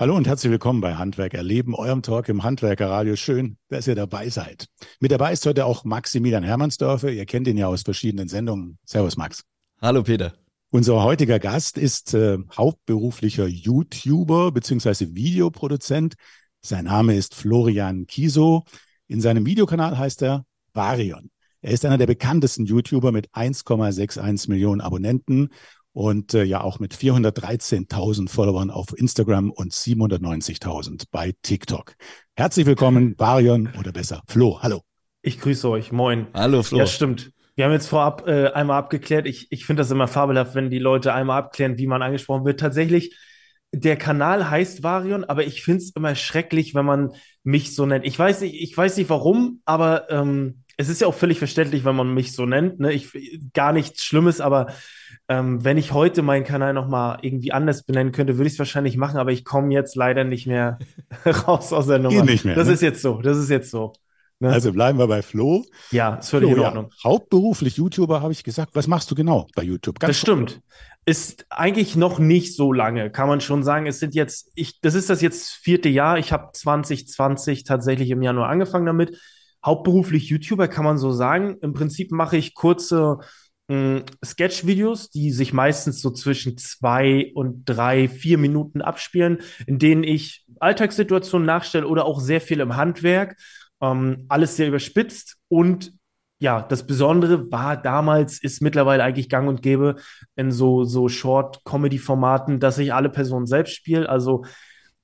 Hallo und herzlich willkommen bei Handwerk erleben, eurem Talk im Handwerkerradio. Schön, dass ihr dabei seid. Mit dabei ist heute auch Maximilian Hermannsdörfer. Ihr kennt ihn ja aus verschiedenen Sendungen. Servus, Max. Hallo, Peter. Unser heutiger Gast ist äh, hauptberuflicher YouTuber bzw. Videoproduzent. Sein Name ist Florian Kiso. In seinem Videokanal heißt er Varion. Er ist einer der bekanntesten YouTuber mit 1,61 Millionen Abonnenten und äh, ja auch mit 413.000 Followern auf Instagram und 790.000 bei TikTok. Herzlich willkommen, Barion oder besser Flo. Hallo. Ich grüße euch. Moin. Hallo, Flo. Ja, stimmt. Wir haben jetzt vorab äh, einmal abgeklärt. Ich, ich finde das immer fabelhaft, wenn die Leute einmal abklären, wie man angesprochen wird. Tatsächlich, der Kanal heißt Varion, aber ich finde es immer schrecklich, wenn man mich so nennt. Ich weiß nicht, ich weiß nicht warum, aber ähm, es ist ja auch völlig verständlich, wenn man mich so nennt. Ne? Ich, gar nichts Schlimmes, aber ähm, wenn ich heute meinen Kanal nochmal irgendwie anders benennen könnte, würde ich es wahrscheinlich machen, aber ich komme jetzt leider nicht mehr raus aus der Nummer. nicht mehr, das ne? ist jetzt so, das ist jetzt so. Ne? Also bleiben wir bei Flo. ja, ist völlig Flo, in ja, Ordnung. hauptberuflich YouTuber habe ich gesagt. Was machst du genau bei YouTube? Das stimmt. Ist eigentlich noch nicht so lange, kann man schon sagen. Es sind jetzt, ich, das ist das jetzt vierte Jahr. Ich habe 2020 tatsächlich im Januar angefangen damit. Hauptberuflich YouTuber kann man so sagen. Im Prinzip mache ich kurze Sketch-Videos, die sich meistens so zwischen zwei und drei, vier Minuten abspielen, in denen ich Alltagssituationen nachstelle oder auch sehr viel im Handwerk. Ähm, alles sehr überspitzt und ja, das Besondere war damals, ist mittlerweile eigentlich gang und gäbe in so, so Short-Comedy-Formaten, dass ich alle Personen selbst spiele. Also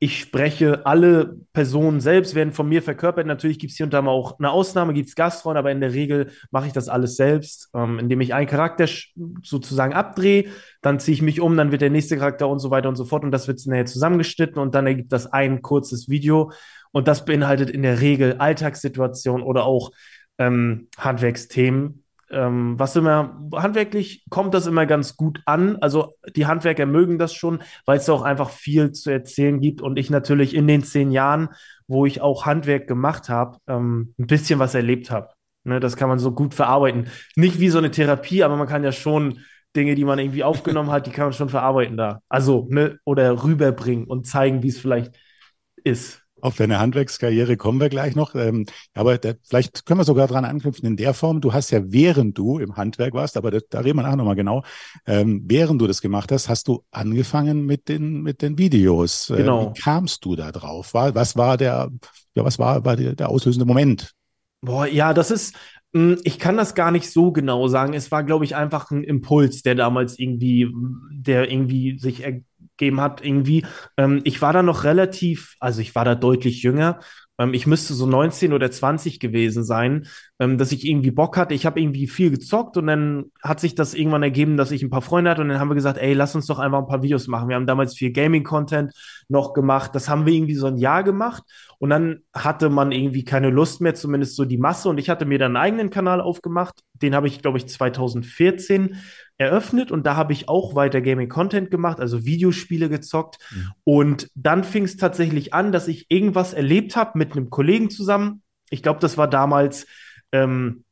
ich spreche alle Personen selbst, werden von mir verkörpert. Natürlich gibt es hier und da mal auch eine Ausnahme, gibt es Gastrollen, aber in der Regel mache ich das alles selbst, ähm, indem ich einen Charakter sozusagen abdrehe, dann ziehe ich mich um, dann wird der nächste Charakter und so weiter und so fort und das wird nachher zusammengeschnitten und dann ergibt das ein kurzes Video und das beinhaltet in der Regel Alltagssituationen oder auch ähm, Handwerksthemen. Ähm, was immer, handwerklich kommt das immer ganz gut an. Also die Handwerker mögen das schon, weil es auch einfach viel zu erzählen gibt und ich natürlich in den zehn Jahren, wo ich auch Handwerk gemacht habe, ähm, ein bisschen was erlebt habe. Ne, das kann man so gut verarbeiten. Nicht wie so eine Therapie, aber man kann ja schon Dinge, die man irgendwie aufgenommen hat, die kann man schon verarbeiten da. Also, ne, oder rüberbringen und zeigen, wie es vielleicht ist. Auf deine Handwerkskarriere kommen wir gleich noch. Ähm, aber da, vielleicht können wir sogar dran anknüpfen in der Form. Du hast ja, während du im Handwerk warst, aber da, da reden wir nachher nochmal genau, ähm, während du das gemacht hast, hast du angefangen mit den, mit den Videos. Äh, Genau. Wie kamst du da drauf? War, was war der, ja, was war, war der, der auslösende Moment? Boah, ja, das ist, mh, ich kann das gar nicht so genau sagen. Es war, glaube ich, einfach ein Impuls, der damals irgendwie, der irgendwie sich ergeben hat, irgendwie. Ähm, ich war da noch relativ, also ich war da deutlich jünger. Ähm, ich müsste so 19 oder 20 gewesen sein, ähm, dass ich irgendwie Bock hatte. Ich habe irgendwie viel gezockt und dann hat sich das irgendwann ergeben, dass ich ein paar Freunde hatte und dann haben wir gesagt, ey, lass uns doch einfach ein paar Videos machen. Wir haben damals viel Gaming-Content noch gemacht. Das haben wir irgendwie so ein Jahr gemacht und dann hatte man irgendwie keine Lust mehr, zumindest so die Masse. Und ich hatte mir dann einen eigenen Kanal aufgemacht. Den habe ich, glaube ich, 2014 eröffnet und da habe ich auch weiter Gaming-Content gemacht, also Videospiele gezockt. Mhm. Und dann fing es tatsächlich an, dass ich irgendwas erlebt habe mit einem Kollegen zusammen. Ich glaube, das war damals. Ähm,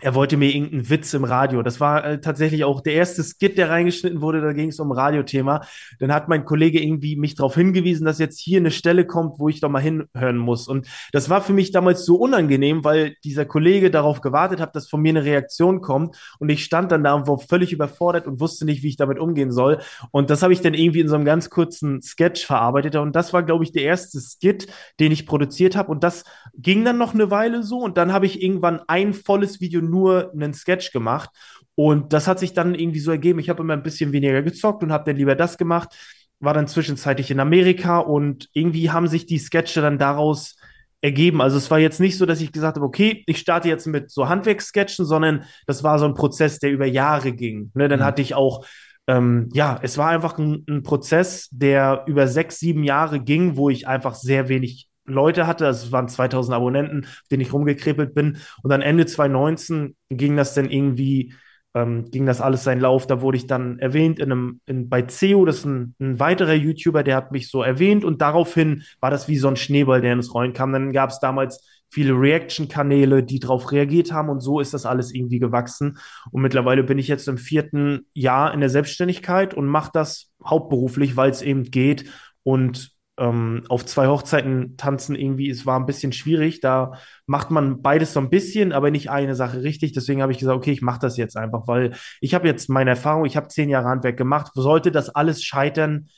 er wollte mir irgendeinen Witz im Radio. Das war äh, tatsächlich auch der erste Skit, der reingeschnitten wurde. Da ging es um ein Radiothema. Dann hat mein Kollege irgendwie mich darauf hingewiesen, dass jetzt hier eine Stelle kommt, wo ich doch mal hinhören muss. Und das war für mich damals so unangenehm, weil dieser Kollege darauf gewartet hat, dass von mir eine Reaktion kommt. Und ich stand dann da und war völlig überfordert und wusste nicht, wie ich damit umgehen soll. Und das habe ich dann irgendwie in so einem ganz kurzen Sketch verarbeitet. Und das war, glaube ich, der erste Skit, den ich produziert habe. Und das ging dann noch eine Weile so. Und dann habe ich irgendwann ein volles Video nur einen Sketch gemacht. Und das hat sich dann irgendwie so ergeben. Ich habe immer ein bisschen weniger gezockt und habe dann lieber das gemacht. War dann zwischenzeitlich in Amerika und irgendwie haben sich die Sketche dann daraus ergeben. Also es war jetzt nicht so, dass ich gesagt habe, okay, ich starte jetzt mit so Handwerkssketchen, sondern das war so ein Prozess, der über Jahre ging. Ne, dann Mhm. hatte ich auch ähm, ja, es war einfach ein, ein Prozess, der über sechs, sieben Jahre ging, wo ich einfach sehr wenig Leute hatte. Es waren 2000 Abonnenten, denen ich rumgekrepelt bin. Und dann Ende 2019 ging das dann irgendwie, ähm, ging das alles seinen Lauf. Da wurde ich dann erwähnt in einem, in, bei CEO, das ist ein, ein weiterer YouTuber, der hat mich so erwähnt. Und daraufhin war das wie so ein Schneeball, der ins Rollen kam. Dann gab es damals viele Reaction-Kanäle, die darauf reagiert haben und so ist das alles irgendwie gewachsen. Und mittlerweile bin ich jetzt im vierten Jahr in der Selbstständigkeit und mache das hauptberuflich, weil es eben geht und ähm, auf zwei Hochzeiten tanzen irgendwie, es war ein bisschen schwierig. Da macht man beides so ein bisschen, aber nicht eine Sache richtig. Deswegen habe ich gesagt, okay, ich mache das jetzt einfach, weil ich habe jetzt meine Erfahrung, ich habe zehn Jahre Handwerk gemacht. Sollte das alles scheitern,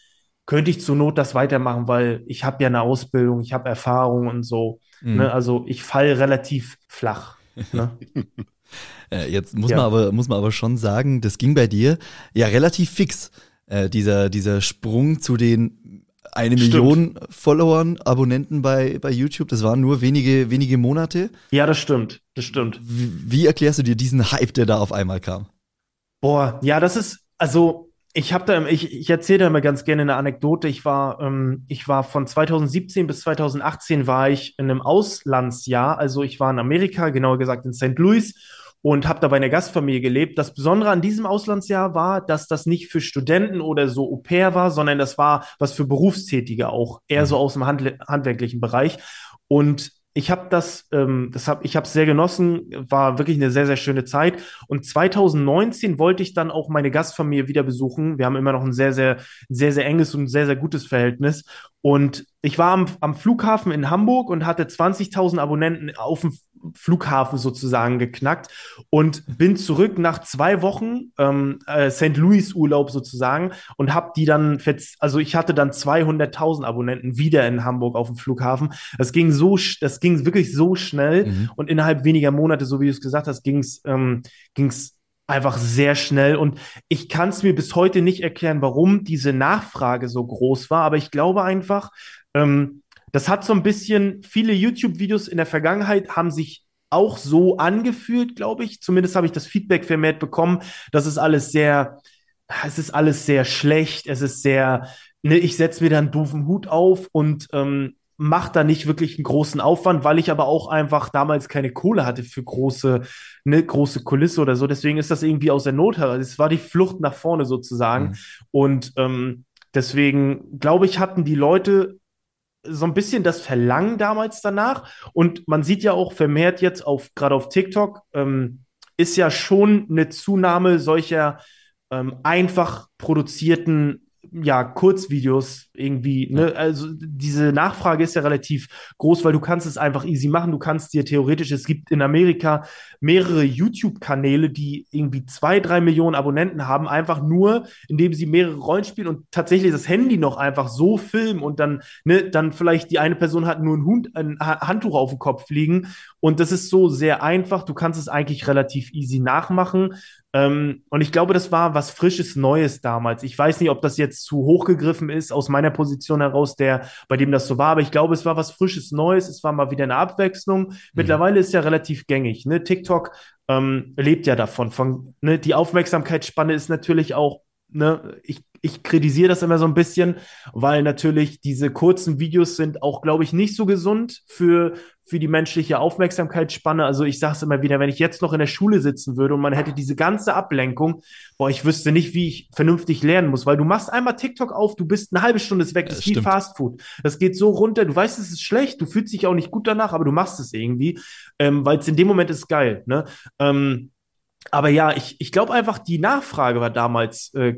könnte ich zur Not das weitermachen, weil ich habe ja eine Ausbildung, ich habe Erfahrung und so. Mhm. Ne? Also ich falle relativ flach. Ne? Äh, jetzt muss, ja. man aber, muss man aber schon sagen, das ging bei dir ja relativ fix. Äh, dieser, dieser Sprung zu den eine Stimmt. Million Followern, Abonnenten bei, bei YouTube, das waren nur wenige, wenige Monate. Ja, das stimmt, das stimmt. Wie, wie erklärst du dir diesen Hype, der da auf einmal kam? Boah, ja, das ist, also ich habe da, ich, ich erzähle da immer ganz gerne eine Anekdote. Ich war, ähm, ich war von 2017 bis 2018 war ich in einem Auslandsjahr. Also ich war in Amerika, genauer gesagt in St. Louis und habe da bei einer Gastfamilie gelebt. Das Besondere an diesem Auslandsjahr war, dass das nicht für Studenten oder so Au pair war, sondern das war was für Berufstätige auch, eher so mhm. aus dem Hand handwerklichen Bereich. Und ich habe das, ähm, das hab, ich habe es sehr genossen, war wirklich eine sehr, sehr schöne Zeit. Und 2019 wollte ich dann auch meine Gastfamilie wieder besuchen. Wir haben immer noch ein sehr, sehr, sehr, sehr enges und sehr, sehr gutes Verhältnis. Und ich war am, am Flughafen in Hamburg und hatte 20.000 Abonnenten auf dem Flughafen sozusagen geknackt und bin zurück nach zwei Wochen ähm, äh, St. Louis Urlaub sozusagen und habe die dann, also ich hatte dann 200.000 Abonnenten wieder in Hamburg auf dem Flughafen. Das ging so, das ging wirklich so schnell mhm. und innerhalb weniger Monate, so wie du es gesagt hast, ging es ähm, ging's einfach sehr schnell und ich kann es mir bis heute nicht erklären, warum diese Nachfrage so groß war, aber ich glaube einfach, ähm, das hat so ein bisschen, viele YouTube-Videos in der Vergangenheit haben sich auch so angefühlt, glaube ich. Zumindest habe ich das Feedback vermehrt bekommen. Das ist alles sehr, es ist alles sehr schlecht. Es ist sehr, ne, ich setze mir da einen doofen Hut auf und ähm, mache da nicht wirklich einen großen Aufwand, weil ich aber auch einfach damals keine Kohle hatte für große, ne, große Kulisse oder so. Deswegen ist das irgendwie aus der Not heraus. Es war die Flucht nach vorne sozusagen. Mhm. Und ähm, deswegen, glaube ich, hatten die Leute so ein bisschen das Verlangen damals danach. Und man sieht ja auch vermehrt jetzt auf, gerade auf TikTok, ähm, ist ja schon eine Zunahme solcher ähm, einfach produzierten ja, Kurzvideos irgendwie, ne? Also diese Nachfrage ist ja relativ groß, weil du kannst es einfach easy machen. Du kannst dir theoretisch, es gibt in Amerika mehrere YouTube-Kanäle, die irgendwie zwei, drei Millionen Abonnenten haben, einfach nur, indem sie mehrere Rollen spielen und tatsächlich das Handy noch einfach so filmen und dann, ne, dann vielleicht die eine Person hat nur ein, Hund, ein Handtuch auf dem Kopf liegen und das ist so sehr einfach. Du kannst es eigentlich relativ easy nachmachen. Ähm, und ich glaube, das war was Frisches, Neues damals. Ich weiß nicht, ob das jetzt zu hoch gegriffen ist aus meiner Position heraus, der, bei dem das so war, aber ich glaube, es war was Frisches, Neues. Es war mal wieder eine Abwechslung. Mhm. Mittlerweile ist ja relativ gängig. Ne? TikTok ähm, lebt ja davon. Von, ne? Die Aufmerksamkeitsspanne ist natürlich auch Ne, ich, ich kritisiere das immer so ein bisschen, weil natürlich diese kurzen Videos sind auch, glaube ich, nicht so gesund für, für die menschliche Aufmerksamkeitsspanne. Also ich sage es immer wieder, wenn ich jetzt noch in der Schule sitzen würde und man hätte diese ganze Ablenkung, boah, ich wüsste nicht, wie ich vernünftig lernen muss, weil du machst einmal TikTok auf, du bist eine halbe Stunde weg, das ist wie Fast Food. Das geht so runter, du weißt, es ist schlecht, du fühlst dich auch nicht gut danach, aber du machst es irgendwie, ähm, weil es in dem Moment ist geil. Ne? Ähm, aber ja, ich, ich glaube einfach, die Nachfrage war damals äh,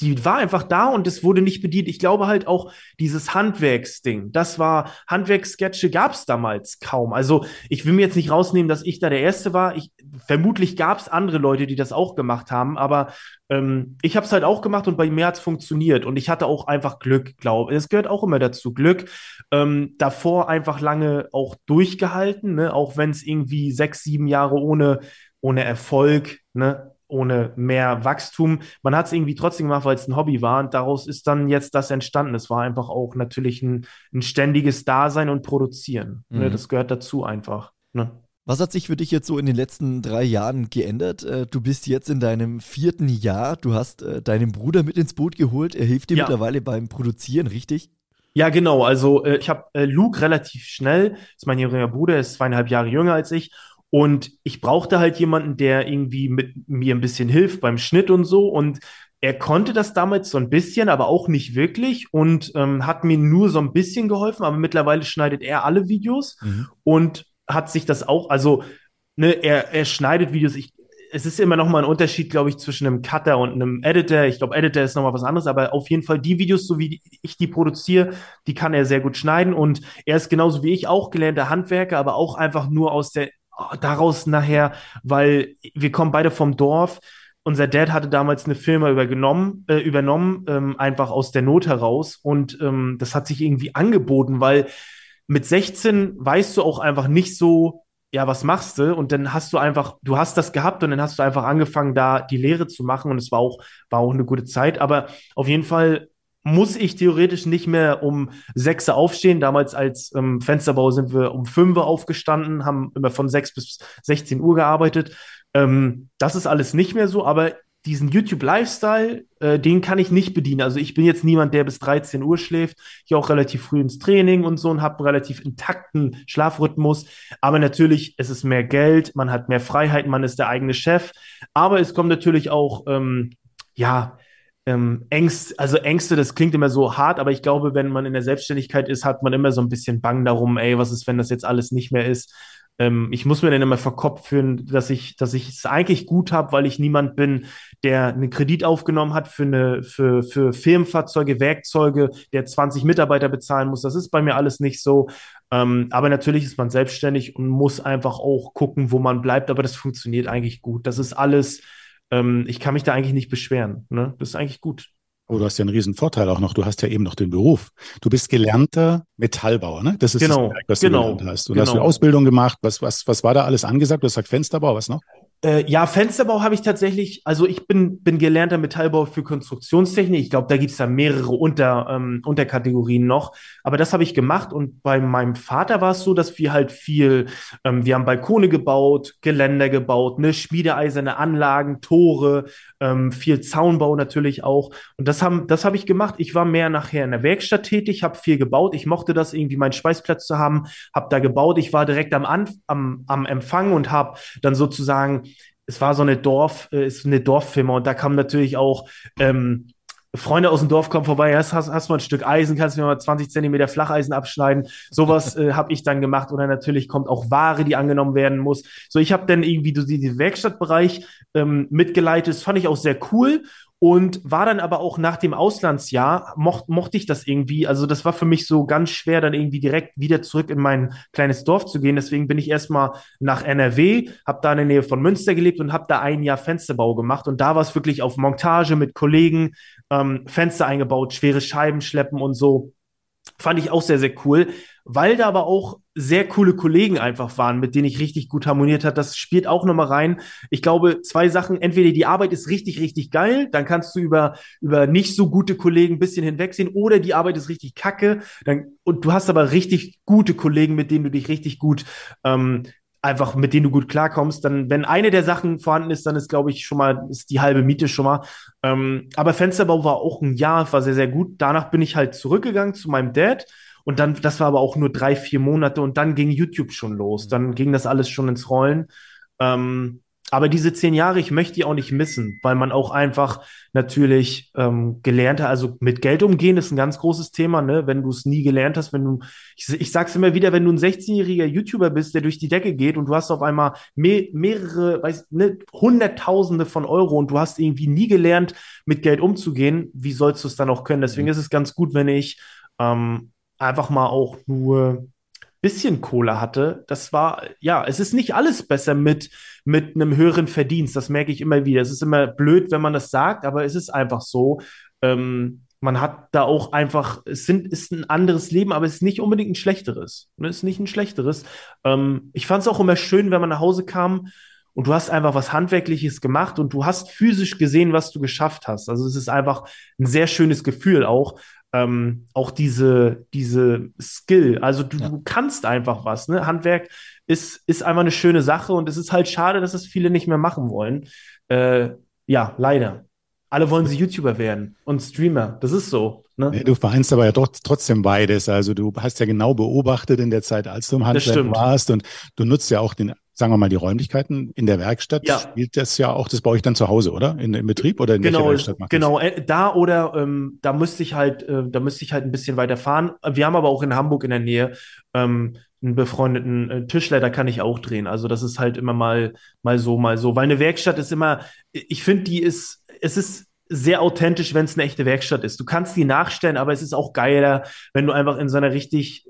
die war einfach da und es wurde nicht bedient. Ich glaube halt auch dieses Handwerksding, das war, Handwerkssketche gab es damals kaum. Also ich will mir jetzt nicht rausnehmen, dass ich da der Erste war. Ich, vermutlich gab es andere Leute, die das auch gemacht haben, aber ähm, ich habe es halt auch gemacht und bei mir hat es funktioniert und ich hatte auch einfach Glück, glaube ich. Es gehört auch immer dazu, Glück. Ähm, davor einfach lange auch durchgehalten, ne? auch wenn es irgendwie sechs, sieben Jahre ohne, ohne Erfolg, ne? Ohne mehr Wachstum. Man hat es irgendwie trotzdem gemacht, weil es ein Hobby war und daraus ist dann jetzt das entstanden. Es war einfach auch natürlich ein, ein ständiges Dasein und Produzieren. Ne? Mhm. Ne? Das gehört dazu einfach. Ne? Was hat sich für dich jetzt so in den letzten drei Jahren geändert? Äh, du bist jetzt in deinem vierten Jahr. Du hast äh, deinen Bruder mit ins Boot geholt. Er hilft dir ja. mittlerweile beim Produzieren, richtig? Ja, genau. Also äh, ich habe Luke relativ schnell, das ist mein jüngerer Bruder, er ist zweieinhalb Jahre jünger als ich. Und ich brauchte halt jemanden, der irgendwie mit mir ein bisschen hilft beim Schnitt und so. Und er konnte das damals so ein bisschen, aber auch nicht wirklich und ähm, hat mir nur so ein bisschen geholfen. Aber mittlerweile schneidet er alle Videos mhm. und hat sich das auch, also ne, er, er schneidet Videos. Ich, es ist immer noch mal ein Unterschied, glaube ich, zwischen einem Cutter und einem Editor. Ich glaube, Editor ist noch mal was anderes, aber auf jeden Fall die Videos, so wie ich die produziere, die kann er sehr gut schneiden und er ist genauso wie ich auch gelernter Handwerker, aber auch einfach nur aus der daraus nachher, weil wir kommen beide vom Dorf. Unser Dad hatte damals eine Firma übergenommen, äh, übernommen, ähm, einfach aus der Not heraus und ähm, das hat sich irgendwie angeboten, weil mit 16 weißt du auch einfach nicht so, ja, was machst du? Und dann hast du einfach, du hast das gehabt und dann hast du einfach angefangen, da die Lehre zu machen und es war auch, war auch eine gute Zeit. Aber auf jeden Fall muss ich theoretisch nicht mehr um sechs aufstehen. Damals als ähm, Fensterbau sind wir um fünf aufgestanden, haben immer von sechs bis 16 Uhr gearbeitet. Ähm, das ist alles nicht mehr so, aber diesen YouTube-Lifestyle, äh, den kann ich nicht bedienen. Also ich bin jetzt niemand, der bis 13 Uhr schläft. Ich auch relativ früh ins Training und so und habe einen relativ intakten Schlafrhythmus. Aber natürlich, es ist mehr Geld, man hat mehr Freiheit, man ist der eigene Chef. Aber es kommt natürlich auch, ähm, ja, ähm, Ängste, also Ängste, das klingt immer so hart, aber ich glaube, wenn man in der Selbstständigkeit ist, hat man immer so ein bisschen Bang darum, ey, was ist, wenn das jetzt alles nicht mehr ist? ähm, ich muss mir dann immer vor Kopf führen, dass ich, dass ich es eigentlich gut habe, weil ich niemand bin, der einen Kredit aufgenommen hat für eine, für, für Firmenfahrzeuge, Werkzeuge, der 20 Mitarbeiter bezahlen muss. Das ist bei mir alles nicht so. Ähm, aber natürlich ist man selbstständig und muss einfach auch gucken, wo man bleibt. Aber das funktioniert eigentlich gut. Das ist alles, ähm, ich kann mich da eigentlich nicht beschweren. Ne? Das ist eigentlich gut. Oh, du hast ja einen riesen Vorteil auch noch. Du hast ja eben noch den Beruf. Du bist gelernter Metallbauer, ne? Das ist genau, das, was genau, du gelernt hast. Du genau. hast eine Ausbildung gemacht. Was, was, was war da alles angesagt? Du hast gesagt Fensterbau, was noch? Äh, ja, Fensterbau habe ich tatsächlich, also ich bin, bin gelernter Metallbauer für Konstruktionstechnik. Ich glaube, da gibt es da mehrere Unter, ähm, Unterkategorien noch. Aber das habe ich gemacht und bei meinem Vater war es so, dass wir halt viel, ähm, wir haben Balkone gebaut, Geländer gebaut, ne, schmiedeeiserne Anlagen, Tore, ähm, viel Zaunbau natürlich auch. Und das haben, das habe ich gemacht. Ich war mehr nachher in der Werkstatt tätig, habe viel gebaut. Ich mochte das irgendwie, meinen Speisplatz zu haben, habe da gebaut. Ich war direkt am, Anf am, am Empfang und habe dann sozusagen es war so eine Dorf, äh, ist eine Dorffirma und da kam natürlich auch ähm, Freunde aus dem Dorf kommen vorbei, hast, hast, hast mal ein Stück Eisen, kannst du mir mal 20 Zentimeter Flacheisen abschneiden. Sowas äh, habe ich dann gemacht. Oder natürlich kommt auch Ware, die angenommen werden muss. So, ich habe dann irgendwie so diesen Werkstattbereich ähm, mitgeleitet. Das fand ich auch sehr cool und war dann aber auch nach dem Auslandsjahr, mocht, mochte ich das irgendwie. Also das war für mich so ganz schwer, dann irgendwie direkt wieder zurück in mein kleines Dorf zu gehen. Deswegen bin ich erstmal nach NRW, habe da in der Nähe von Münster gelebt und habe da ein Jahr Fensterbau gemacht. Und da war es wirklich auf Montage mit Kollegen, ähm, Fenster eingebaut, schwere Scheiben schleppen und so. Fand ich auch sehr, sehr cool, weil da aber auch sehr coole Kollegen einfach waren, mit denen ich richtig gut harmoniert hat. Das spielt auch nochmal rein. Ich glaube, zwei Sachen. Entweder die Arbeit ist richtig, richtig geil, dann kannst du über, über nicht so gute Kollegen ein bisschen hinwegsehen, oder die Arbeit ist richtig kacke, dann, und du hast aber richtig gute Kollegen, mit denen du dich richtig gut ähm, einfach mit denen du gut klarkommst, dann, wenn eine der Sachen vorhanden ist, dann ist, glaube ich, schon mal, ist die halbe Miete schon mal. Ähm, aber Fensterbau war auch ein Jahr, war sehr, sehr gut. Danach bin ich halt zurückgegangen zu meinem Dad. Und dann, das war aber auch nur drei, vier Monate und dann ging YouTube schon los. Dann ging das alles schon ins Rollen. Ähm, aber diese zehn Jahre, ich möchte die auch nicht missen, weil man auch einfach natürlich ähm, gelernt hat. Also mit Geld umgehen ist ein ganz großes Thema, ne? Wenn du es nie gelernt hast, wenn du, ich, ich sag's immer wieder, wenn du ein 16-jähriger YouTuber bist, der durch die Decke geht und du hast auf einmal me mehrere, weiß, ne, Hunderttausende von Euro und du hast irgendwie nie gelernt, mit Geld umzugehen, wie sollst du es dann auch können? Deswegen mhm. ist es ganz gut, wenn ich ähm, einfach mal auch nur bisschen Kohle hatte, das war, ja, es ist nicht alles besser mit, mit einem höheren Verdienst. Das merke ich immer wieder. Es ist immer blöd, wenn man das sagt, aber es ist einfach so. Ähm, man hat da auch einfach, es sind, ist ein anderes Leben, aber es ist nicht unbedingt ein schlechteres. Es ist nicht ein schlechteres. Ähm, ich fand es auch immer schön, wenn man nach Hause kam und du hast einfach was Handwerkliches gemacht und du hast physisch gesehen, was du geschafft hast. Also es ist einfach ein sehr schönes Gefühl auch ähm, auch diese, diese Skill. Also du, ja. du, kannst einfach was. Ne? Handwerk ist, ist einfach eine schöne Sache und es ist halt schade, dass es viele nicht mehr machen wollen. Äh, ja, leider. Alle wollen sie YouTuber werden und Streamer. Das ist so. Ne? Du vereinst aber ja doch trotzdem beides. Also du hast ja genau beobachtet in der Zeit, als du im Handwerk warst und du nutzt ja auch den sagen wir mal, die Räumlichkeiten in der Werkstatt ja. spielt das ja auch, das baue ich dann zu Hause, oder? In, Im Betrieb oder in genau, welcher Werkstatt macht Genau, das? Äh, da oder ähm, da müsste ich halt, äh, da müsste ich halt ein bisschen weiter fahren. Wir haben aber auch in Hamburg in der Nähe ähm, einen befreundeten äh, Tischler, da kann ich auch drehen. Also das ist halt immer mal, mal so, mal so. Weil eine Werkstatt ist immer, ich finde, die ist, es ist sehr authentisch, wenn es eine echte Werkstatt ist. Du kannst die nachstellen, aber es ist auch geiler, wenn du einfach in so einer richtig,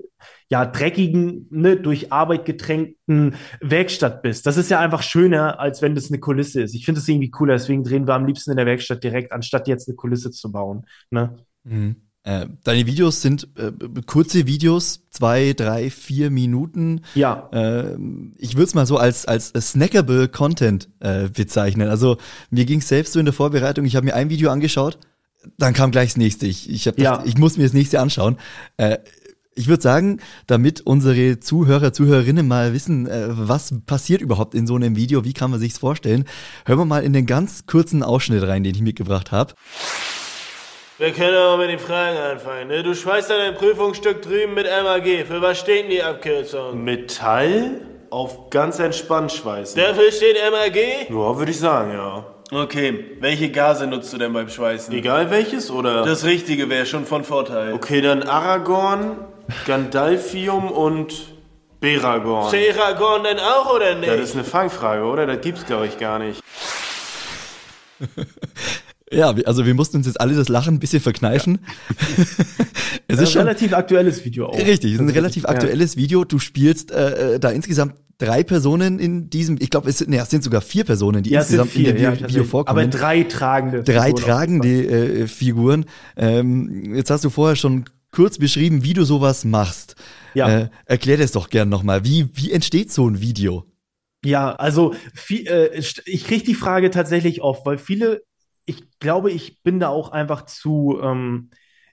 ja, dreckigen, ne, durch Arbeit getränkten Werkstatt bist. Das ist ja einfach schöner, als wenn das eine Kulisse ist. Ich finde es irgendwie cooler, deswegen drehen wir am liebsten in der Werkstatt direkt, anstatt jetzt eine Kulisse zu bauen. Ne? Mhm. Äh, deine Videos sind äh, kurze Videos, zwei, drei, vier Minuten. Ja. Äh, ich würde es mal so als, als snackable Content äh, bezeichnen. Also mir ging es selbst so in der Vorbereitung, ich habe mir ein Video angeschaut, dann kam gleich das nächste. Ich, ich, hab ja. ich muss mir das nächste anschauen. Äh, ich würde sagen, damit unsere Zuhörer, Zuhörerinnen mal wissen, äh, was passiert überhaupt in so einem Video, wie kann man sich's vorstellen, hören wir mal in den ganz kurzen Ausschnitt rein, den ich mitgebracht habe. Wir können aber mit den Fragen anfangen. Ne? Du schweißt dein Prüfungsstück drüben mit MAG. Für was steht denn die Abkürzung? Metall auf ganz entspannt schweißen. Dafür steht MAG? Ja, würde ich sagen, ja. Okay, welche Gase nutzt du denn beim Schweißen? Egal welches, oder? Das Richtige wäre schon von Vorteil. Okay, dann Aragorn, Gandalfium und Beragorn. Beragorn denn auch, oder nicht? Ja, das ist eine Fangfrage, oder? Das gibt's, glaube ich, gar nicht. Ja, also wir mussten uns jetzt alle das Lachen ein bisschen verkneifen. Ja. es ist ein schon relativ aktuelles Video auch. Richtig, es ist ein relativ aktuelles ja. Video. Du spielst äh, äh, da insgesamt drei Personen in diesem, ich glaube, es, sind, nee, es sind sogar vier Personen, die ja, insgesamt vier, in dem ja, Video vorkommen. Aber drei tragende Drei Figuren tragende äh, Figuren. Ähm, jetzt hast du vorher schon kurz beschrieben, wie du sowas machst. Ja. Äh, erklär das doch gern nochmal. Wie, wie entsteht so ein Video? Ja, also viel, äh, ich kriege die Frage tatsächlich oft, weil viele ich glaube, ich bin da auch einfach zu, ähm,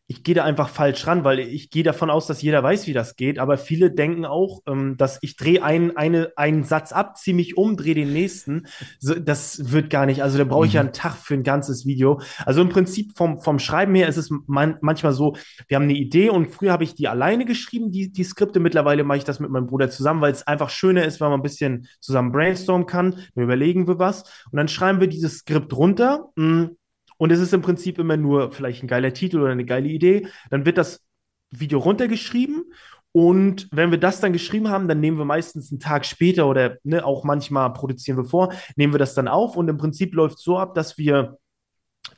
ich gehe da einfach falsch ran, weil ich gehe davon aus, dass jeder weiß, wie das geht. Aber viele denken auch, ähm, dass ich drehe einen, eine, einen Satz ab, ziehe mich um, drehe den nächsten. So, das wird gar nicht. Also da brauche ich mhm. ja einen Tag für ein ganzes Video. Also im Prinzip vom, vom Schreiben her ist es man, manchmal so, wir haben eine Idee und früher habe ich die alleine geschrieben, die, die Skripte. Mittlerweile mache ich das mit meinem Bruder zusammen, weil es einfach schöner ist, wenn man ein bisschen zusammen brainstormen kann. Dann überlegen wir was und dann schreiben wir dieses Skript runter. Mh, mm, und es ist im Prinzip immer nur vielleicht ein geiler Titel oder eine geile Idee. Dann wird das Video runtergeschrieben und wenn wir das dann geschrieben haben, dann nehmen wir meistens einen Tag später oder ne, auch manchmal produzieren wir vor, nehmen wir das dann auf und im Prinzip läuft es so ab, dass wir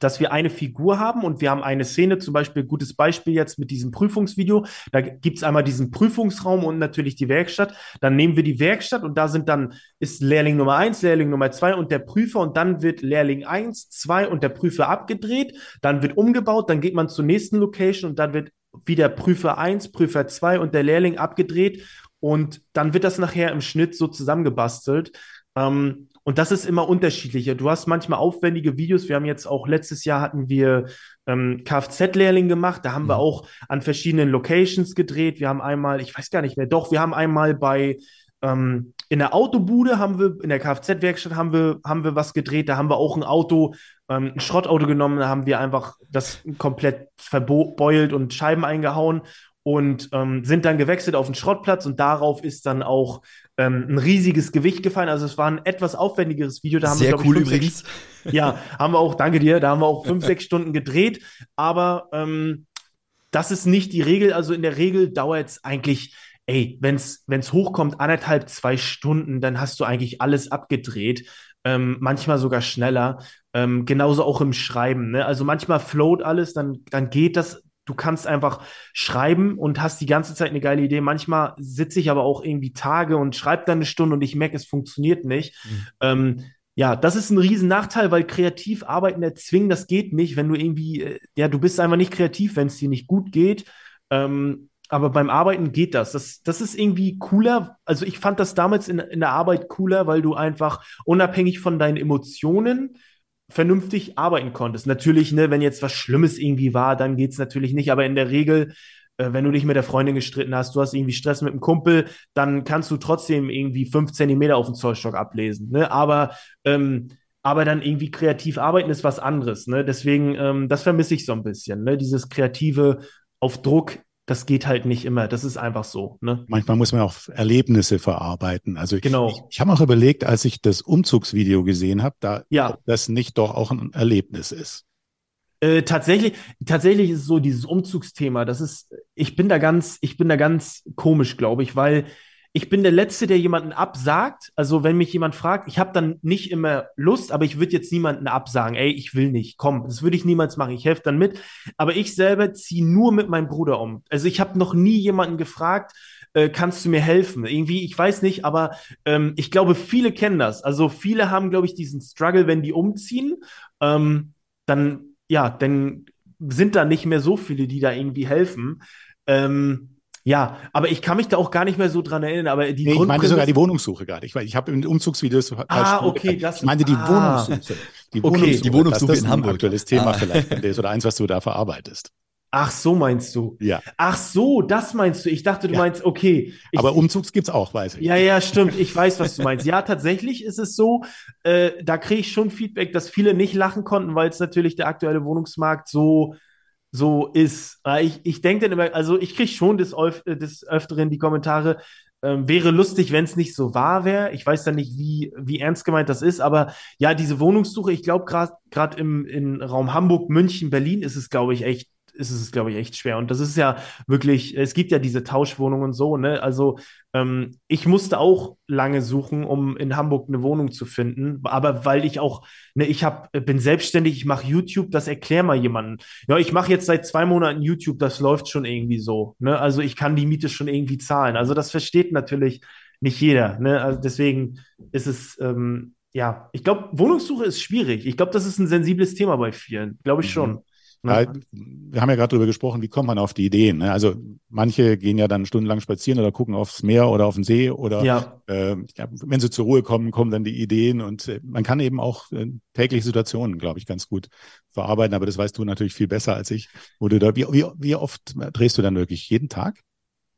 dass wir eine Figur haben und wir haben eine Szene, zum Beispiel, gutes Beispiel jetzt mit diesem Prüfungsvideo. Da gibt es einmal diesen Prüfungsraum und natürlich die Werkstatt. Dann nehmen wir die Werkstatt und da sind dann, ist Lehrling Nummer eins, Lehrling Nummer zwei und der Prüfer und dann wird Lehrling eins, zwei und der Prüfer abgedreht. Dann wird umgebaut, dann geht man zur nächsten Location und dann wird wieder Prüfer eins, Prüfer zwei und der Lehrling abgedreht und dann wird das nachher im Schnitt so zusammengebastelt. Ähm, und das ist immer unterschiedlicher. Du hast manchmal aufwendige Videos. Wir haben jetzt auch letztes Jahr hatten wir ähm, Kfz-Lehrling gemacht. Da haben mhm. wir auch an verschiedenen Locations gedreht. Wir haben einmal, ich weiß gar nicht mehr, doch, wir haben einmal bei ähm, in der Autobude haben wir, in der Kfz-Werkstatt haben wir, haben wir was gedreht. Da haben wir auch ein Auto, ähm, ein Schrottauto genommen. Da haben wir einfach das komplett verbeult und Scheiben eingehauen und ähm, sind dann gewechselt auf den Schrottplatz und darauf ist dann auch ähm, ein riesiges Gewicht gefallen. Also es war ein etwas aufwendigeres Video. Da haben Sehr wir, cool ich, übrigens. Sechs, ja, haben wir auch, danke dir, da haben wir auch fünf, sechs Stunden gedreht. Aber ähm, das ist nicht die Regel. Also in der Regel dauert es eigentlich, ey, wenn es hochkommt, anderthalb, zwei Stunden, dann hast du eigentlich alles abgedreht. Ähm, manchmal sogar schneller. Ähm, genauso auch im Schreiben. Ne? Also manchmal float alles, dann, dann geht das du kannst einfach schreiben und hast die ganze Zeit eine geile Idee. Manchmal sitze ich aber auch irgendwie Tage und schreibe dann eine Stunde und ich merke, es funktioniert nicht. Mhm. Ähm, ja, das ist ein riesen Nachteil, weil kreativ arbeiten erzwingen, das geht nicht, wenn du irgendwie, äh, ja, du bist einfach nicht kreativ, wenn es dir nicht gut geht. Ähm, aber beim Arbeiten geht das. das. Das ist irgendwie cooler. Also ich fand das damals in, in der Arbeit cooler, weil du einfach unabhängig von deinen Emotionen vernünftig arbeiten konntest. Natürlich, ne, wenn jetzt was Schlimmes irgendwie war, dann geht's natürlich nicht, aber in der Regel, äh, wenn du dich mit der Freundin gestritten hast, du hast irgendwie Stress mit dem Kumpel, dann kannst du trotzdem irgendwie fünf Zentimeter auf dem Zollstock ablesen. Ne? Aber, ähm, aber dann irgendwie kreativ arbeiten ist was anderes. Ne? Deswegen, ähm, das vermisse ich so ein bisschen. Ne? Dieses kreative auf Druck das geht halt nicht immer. Das ist einfach so. Ne? Manchmal muss man auch Erlebnisse verarbeiten. Also genau. ich, ich habe auch überlegt, als ich das Umzugsvideo gesehen habe, da ja. ob das nicht doch auch ein Erlebnis ist. Äh, tatsächlich, tatsächlich ist es so dieses Umzugsthema. Das ist, ich bin da ganz, ich bin da ganz komisch, glaube ich, weil ich bin der Letzte, der jemanden absagt. Also wenn mich jemand fragt, ich habe dann nicht immer Lust, aber ich würde jetzt niemanden absagen. Ey, ich will nicht. Komm, das würde ich niemals machen. Ich helfe dann mit. Aber ich selber ziehe nur mit meinem Bruder um. Also ich habe noch nie jemanden gefragt, äh, kannst du mir helfen? Irgendwie, ich weiß nicht, aber ähm, ich glaube, viele kennen das. Also viele haben, glaube ich, diesen Struggle, wenn die umziehen. Ähm, dann, ja, dann sind da nicht mehr so viele, die da irgendwie helfen. Ähm, ja, aber ich kann mich da auch gar nicht mehr so dran erinnern. Aber die nee, ich meinte sogar die Wohnungssuche gerade. Ich, ich habe in Umzugsvideos Ah, okay, das Ich meinte die ah. Wohnungssuche. Die Okay, Wohnungssuche, die Wohnungssuche dass das in ein Hamburg. aktuelles Thema Ah. vielleicht oder eins, was du da verarbeitest. Ach so, meinst du? Ja. Ach so, das meinst du. Ich dachte, du Ja. meinst, okay. Ich, Aber Umzugs gibt's auch, weiß ich. Ja, ja, stimmt. Ich weiß, was du meinst. Ja, tatsächlich ist es so, äh, da kriege ich schon Feedback, dass viele nicht lachen konnten, weil es natürlich der aktuelle Wohnungsmarkt so, so ist. Äh, Ich, ich denke dann immer, also ich kriege schon des, Öf äh, des Öfteren die Kommentare, ähm, wäre lustig, wenn es nicht so wahr wäre. Ich weiß dann nicht, wie, wie ernst gemeint das ist, aber ja, diese Wohnungssuche, ich glaube, gerade im, im Raum Hamburg, München, Berlin ist es, glaube ich, echt ist es, glaube ich, echt schwer. Und das ist ja wirklich, es gibt ja diese Tauschwohnungen und so, ne? Also ähm, ich musste auch lange suchen, um in Hamburg eine Wohnung zu finden. Aber weil ich auch, ne, ich hab, bin selbstständig, ich mache YouTube, das erklär mal jemanden. Ja, ich mache jetzt seit zwei Monaten YouTube, das läuft schon irgendwie so. Ne? Also ich kann die Miete schon irgendwie zahlen. Also das versteht natürlich nicht jeder. Ne? Also deswegen ist es, ähm, ja, ich glaube, Wohnungssuche ist schwierig. Ich glaube, das ist ein sensibles Thema bei vielen. Glaube ich Mhm. schon. Ja, wir haben ja gerade darüber gesprochen, wie kommt man auf die Ideen. Ne? Also manche gehen ja dann stundenlang spazieren oder gucken aufs Meer oder auf den See oder Ja. äh, ja, wenn sie zur Ruhe kommen, kommen dann die Ideen und äh, man kann eben auch äh, tägliche Situationen, glaube ich, ganz gut verarbeiten. Aber das weißt du natürlich viel besser als ich. Wo du da, wie, wie, wie oft drehst du dann wirklich? Jeden Tag?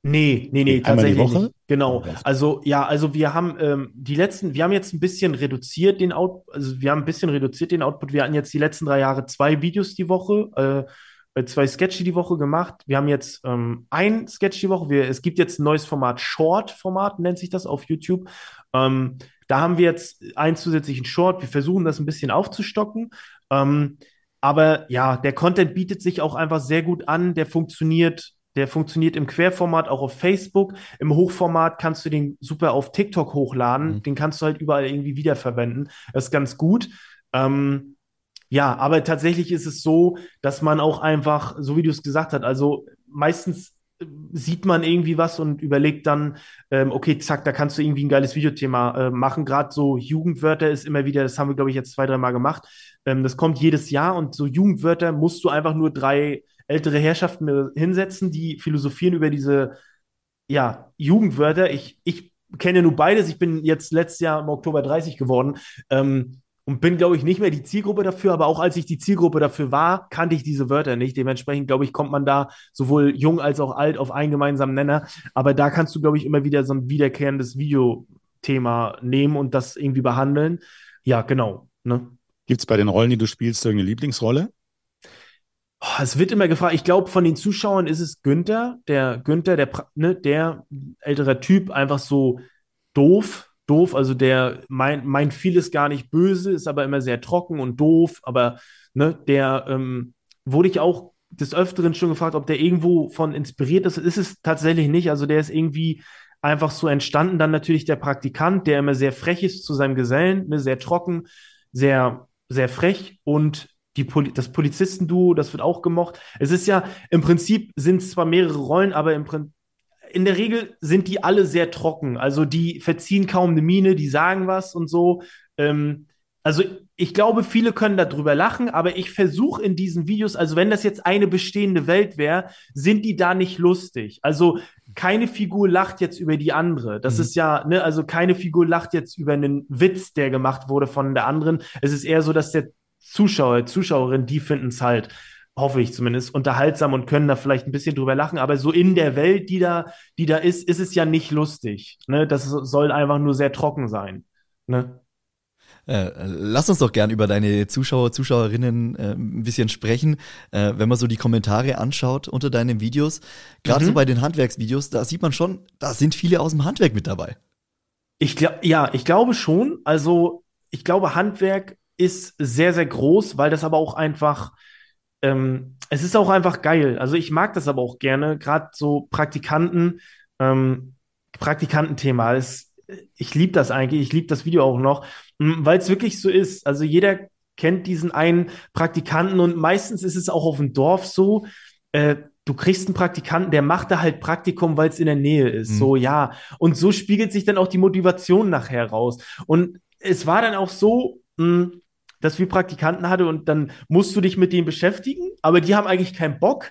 Nee, nee, nee, Einmal die tatsächlich Woche? nicht. Genau. Ja. Also, ja, also wir haben ähm, die letzten, wir haben jetzt ein bisschen reduziert den Out, also wir haben ein bisschen reduziert den Output. Wir hatten jetzt die letzten drei Jahre zwei Videos die Woche, äh, zwei Sketche die Woche gemacht. Wir haben jetzt ähm, ein Sketch die Woche. Wir, es gibt jetzt ein neues Format, Short-Format nennt sich das auf YouTube. Ähm, da haben wir jetzt einen zusätzlichen Short. Wir versuchen das ein bisschen aufzustocken. Ähm, aber ja, der Content bietet sich auch einfach sehr gut an. Der funktioniert, der funktioniert im Querformat auch auf Facebook. Im Hochformat kannst du den super auf TikTok hochladen. Mhm. Den kannst du halt überall irgendwie wiederverwenden. Das ist ganz gut. Ähm, ja, aber tatsächlich ist es so, dass man auch einfach, so wie du es gesagt hast, also meistens äh, sieht man irgendwie was und überlegt dann, ähm, okay, zack, da kannst du irgendwie ein geiles Videothema äh, machen. Gerade so Jugendwörter ist immer wieder, das haben wir, glaube ich, jetzt zwei, dreimal gemacht. Ähm, das kommt jedes Jahr und so Jugendwörter musst du einfach nur drei ältere Herrschaften hinsetzen, die philosophieren über diese, ja, Jugendwörter. Ich, ich kenne nur beides. Ich bin jetzt letztes Jahr im Oktober 30 geworden. Ähm, und bin, glaube ich, nicht mehr die Zielgruppe dafür, aber auch als ich die Zielgruppe dafür war, kannte ich diese Wörter nicht. Dementsprechend, glaube ich, kommt man da sowohl jung als auch alt auf einen gemeinsamen Nenner. Aber da kannst du, glaube ich, immer wieder so ein wiederkehrendes Videothema nehmen und das irgendwie behandeln. Ja, genau. Ne? Gibt's bei den Rollen, die du spielst, irgendeine Lieblingsrolle? Oh, es wird immer gefragt, ich glaube, von den Zuschauern ist es Günther, der Günther, der, ne, der ältere Typ, einfach so doof, doof, also der meint meint vieles gar nicht böse, ist aber immer sehr trocken und doof, aber ne, der ähm, wurde ich auch des Öfteren schon gefragt, ob der irgendwo von inspiriert ist. Ist es tatsächlich nicht, also der ist irgendwie einfach so entstanden. Dann natürlich der Praktikant, der immer sehr frech ist zu seinem Gesellen, ne, sehr trocken, sehr, sehr frech. Und die Poli das Polizistenduo, das wird auch gemocht. Es ist ja, im Prinzip sind es zwar mehrere Rollen, aber im Prin in der Regel sind die alle sehr trocken. Also die verziehen kaum eine Miene, die sagen was und so. Ähm, also ich glaube, viele können darüber lachen, aber ich versuche in diesen Videos, also wenn das jetzt eine bestehende Welt wäre, sind die da nicht lustig. Also keine Figur lacht jetzt über die andere. Das Mhm. ist ja, ne, also keine Figur lacht jetzt über einen Witz, der gemacht wurde von der anderen. Es ist eher so, dass der Zuschauer, Zuschauerin, die finden es halt, hoffe ich zumindest, unterhaltsam und können da vielleicht ein bisschen drüber lachen. Aber so in der Welt, die da, die da ist, ist es ja nicht lustig. Ne? Das soll einfach nur sehr trocken sein. Ne? Äh, lass uns doch gern über deine Zuschauer, Zuschauerinnen äh, ein bisschen sprechen. Äh, wenn man so die Kommentare anschaut unter deinen Videos, gerade Mhm. so bei den Handwerksvideos, da sieht man schon, da sind viele aus dem Handwerk mit dabei. Ich glaube, ja, ich glaube schon. Also, ich glaube, Handwerk ist sehr, sehr groß, weil das aber auch einfach, ähm, es ist auch einfach geil. Also, ich mag das aber auch gerne, gerade so Praktikanten. Ähm, Praktikantenthema. Das, ich liebe das eigentlich. Ich liebe das Video auch noch, weil es wirklich so ist. Also jeder kennt diesen einen Praktikanten und meistens ist es auch auf dem Dorf so. Äh, du kriegst einen Praktikanten, der macht da halt Praktikum, weil es in der Nähe ist. Mhm. So, ja. Und so spiegelt sich dann auch die Motivation nachher raus. Und es war dann auch so, mh, dass wir Praktikanten hatte und dann musst du dich mit denen beschäftigen, aber die haben eigentlich keinen Bock.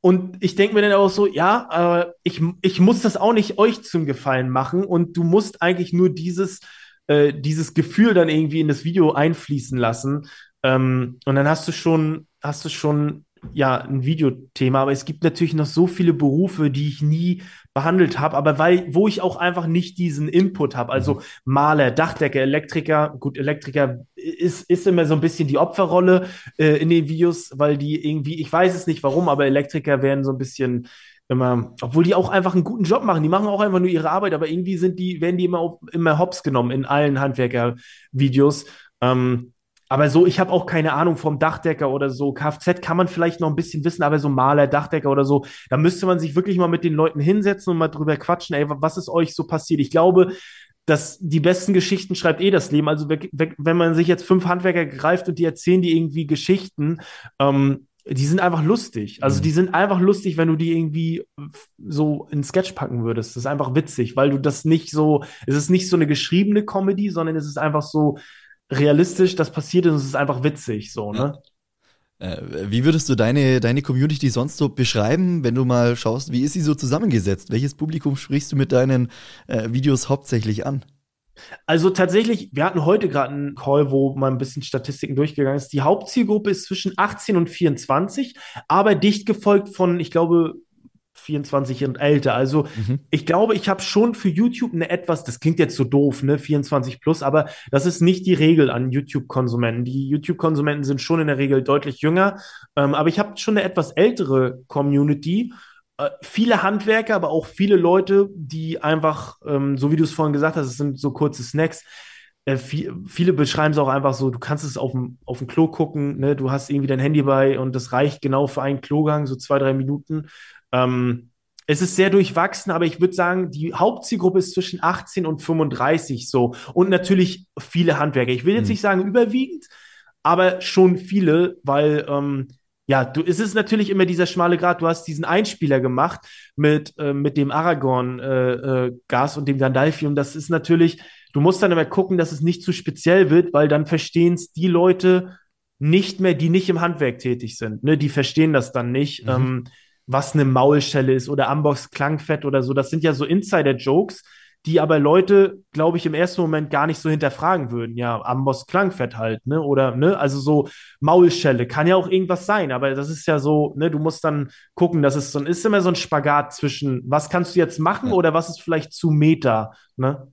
Und ich denke mir dann auch so, ja, äh, ich, ich muss das auch nicht euch zum Gefallen machen und du musst eigentlich nur dieses, äh, dieses Gefühl dann irgendwie in das Video einfließen lassen. Ähm, und dann hast du schon, hast du schon ja ein Videothema, aber es gibt natürlich noch so viele Berufe, die ich nie behandelt habe, aber weil, wo ich auch einfach nicht diesen Input habe. Also mhm. Maler, Dachdecker, Elektriker, gut, Elektriker ist, ist immer so ein bisschen die Opferrolle äh, in den Videos, weil die irgendwie, ich weiß es nicht warum, aber Elektriker werden so ein bisschen immer, obwohl die auch einfach einen guten Job machen. Die machen auch einfach nur ihre Arbeit, aber irgendwie sind die, werden die immer, immer hops genommen in allen Handwerker-Videos. Ähm, aber so, ich habe auch keine Ahnung vom Dachdecker oder so. Kfz kann man vielleicht noch ein bisschen wissen, aber so Maler, Dachdecker oder so, da müsste man sich wirklich mal mit den Leuten hinsetzen und mal drüber quatschen. Ey, was ist euch so passiert? Ich glaube, dass die besten Geschichten schreibt eh das Leben. Also wenn man sich jetzt fünf Handwerker greift und die erzählen die irgendwie Geschichten, ähm, die sind einfach lustig. Also mhm. die sind einfach lustig, wenn du die irgendwie so in Sketch packen würdest. Das ist einfach witzig, weil du das nicht so, es ist nicht so eine geschriebene Comedy, sondern es ist einfach so, realistisch das passiert und es ist einfach witzig, so, ne? Äh, wie würdest du deine, deine Community sonst so beschreiben, wenn du mal schaust, wie ist sie so zusammengesetzt? Welches Publikum sprichst du mit deinen äh, Videos hauptsächlich an? Also tatsächlich, wir hatten heute gerade einen Call, wo mal ein bisschen Statistiken durchgegangen ist. Die Hauptzielgruppe ist zwischen 18 und 24, aber dicht gefolgt von, ich glaube, 24 und älter. Also mhm. ich glaube, ich habe schon für YouTube eine etwas, das klingt jetzt so doof, ne, 24 plus, aber das ist nicht die Regel an YouTube-Konsumenten. Die YouTube-Konsumenten sind schon in der Regel deutlich jünger, ähm, aber ich habe schon eine etwas ältere Community. Äh, viele Handwerker, aber auch viele Leute, die einfach, ähm, so wie du es vorhin gesagt hast, es sind so kurze Snacks. Äh, viel, viele beschreiben es auch einfach so, du kannst es auf dem, auf dem Klo gucken, ne? du hast irgendwie dein Handy bei und das reicht genau für einen Klogang, so zwei, drei Minuten. Ähm, es ist sehr durchwachsen, aber ich würde sagen, die Hauptzielgruppe ist zwischen 18 und 35 so. Und natürlich viele Handwerker. Ich will jetzt mhm. nicht sagen überwiegend, aber schon viele, weil ähm, ja, du, es ist natürlich immer dieser schmale Grad. Du hast diesen Einspieler gemacht mit, äh, mit dem Aragorn-Gas äh, äh, und dem Gandalfi. Und das ist natürlich, du musst dann immer gucken, dass es nicht zu speziell wird, weil dann verstehen es die Leute nicht mehr, die nicht im Handwerk tätig sind. Ne? Die verstehen das dann nicht. Mhm. Ähm, was eine Maulschelle ist oder Ambox Klangfett oder so. Das sind ja so Insider-Jokes, die aber Leute, glaube ich, im ersten Moment gar nicht so hinterfragen würden. Ja, Amboss Klangfett halt, ne? Oder, ne? Also so Maulschelle kann ja auch irgendwas sein, aber das ist ja so, ne? Du musst dann gucken, das ist so ein, ist immer so ein Spagat zwischen, was kannst du jetzt machen ja. oder was ist vielleicht zu Meta, ne?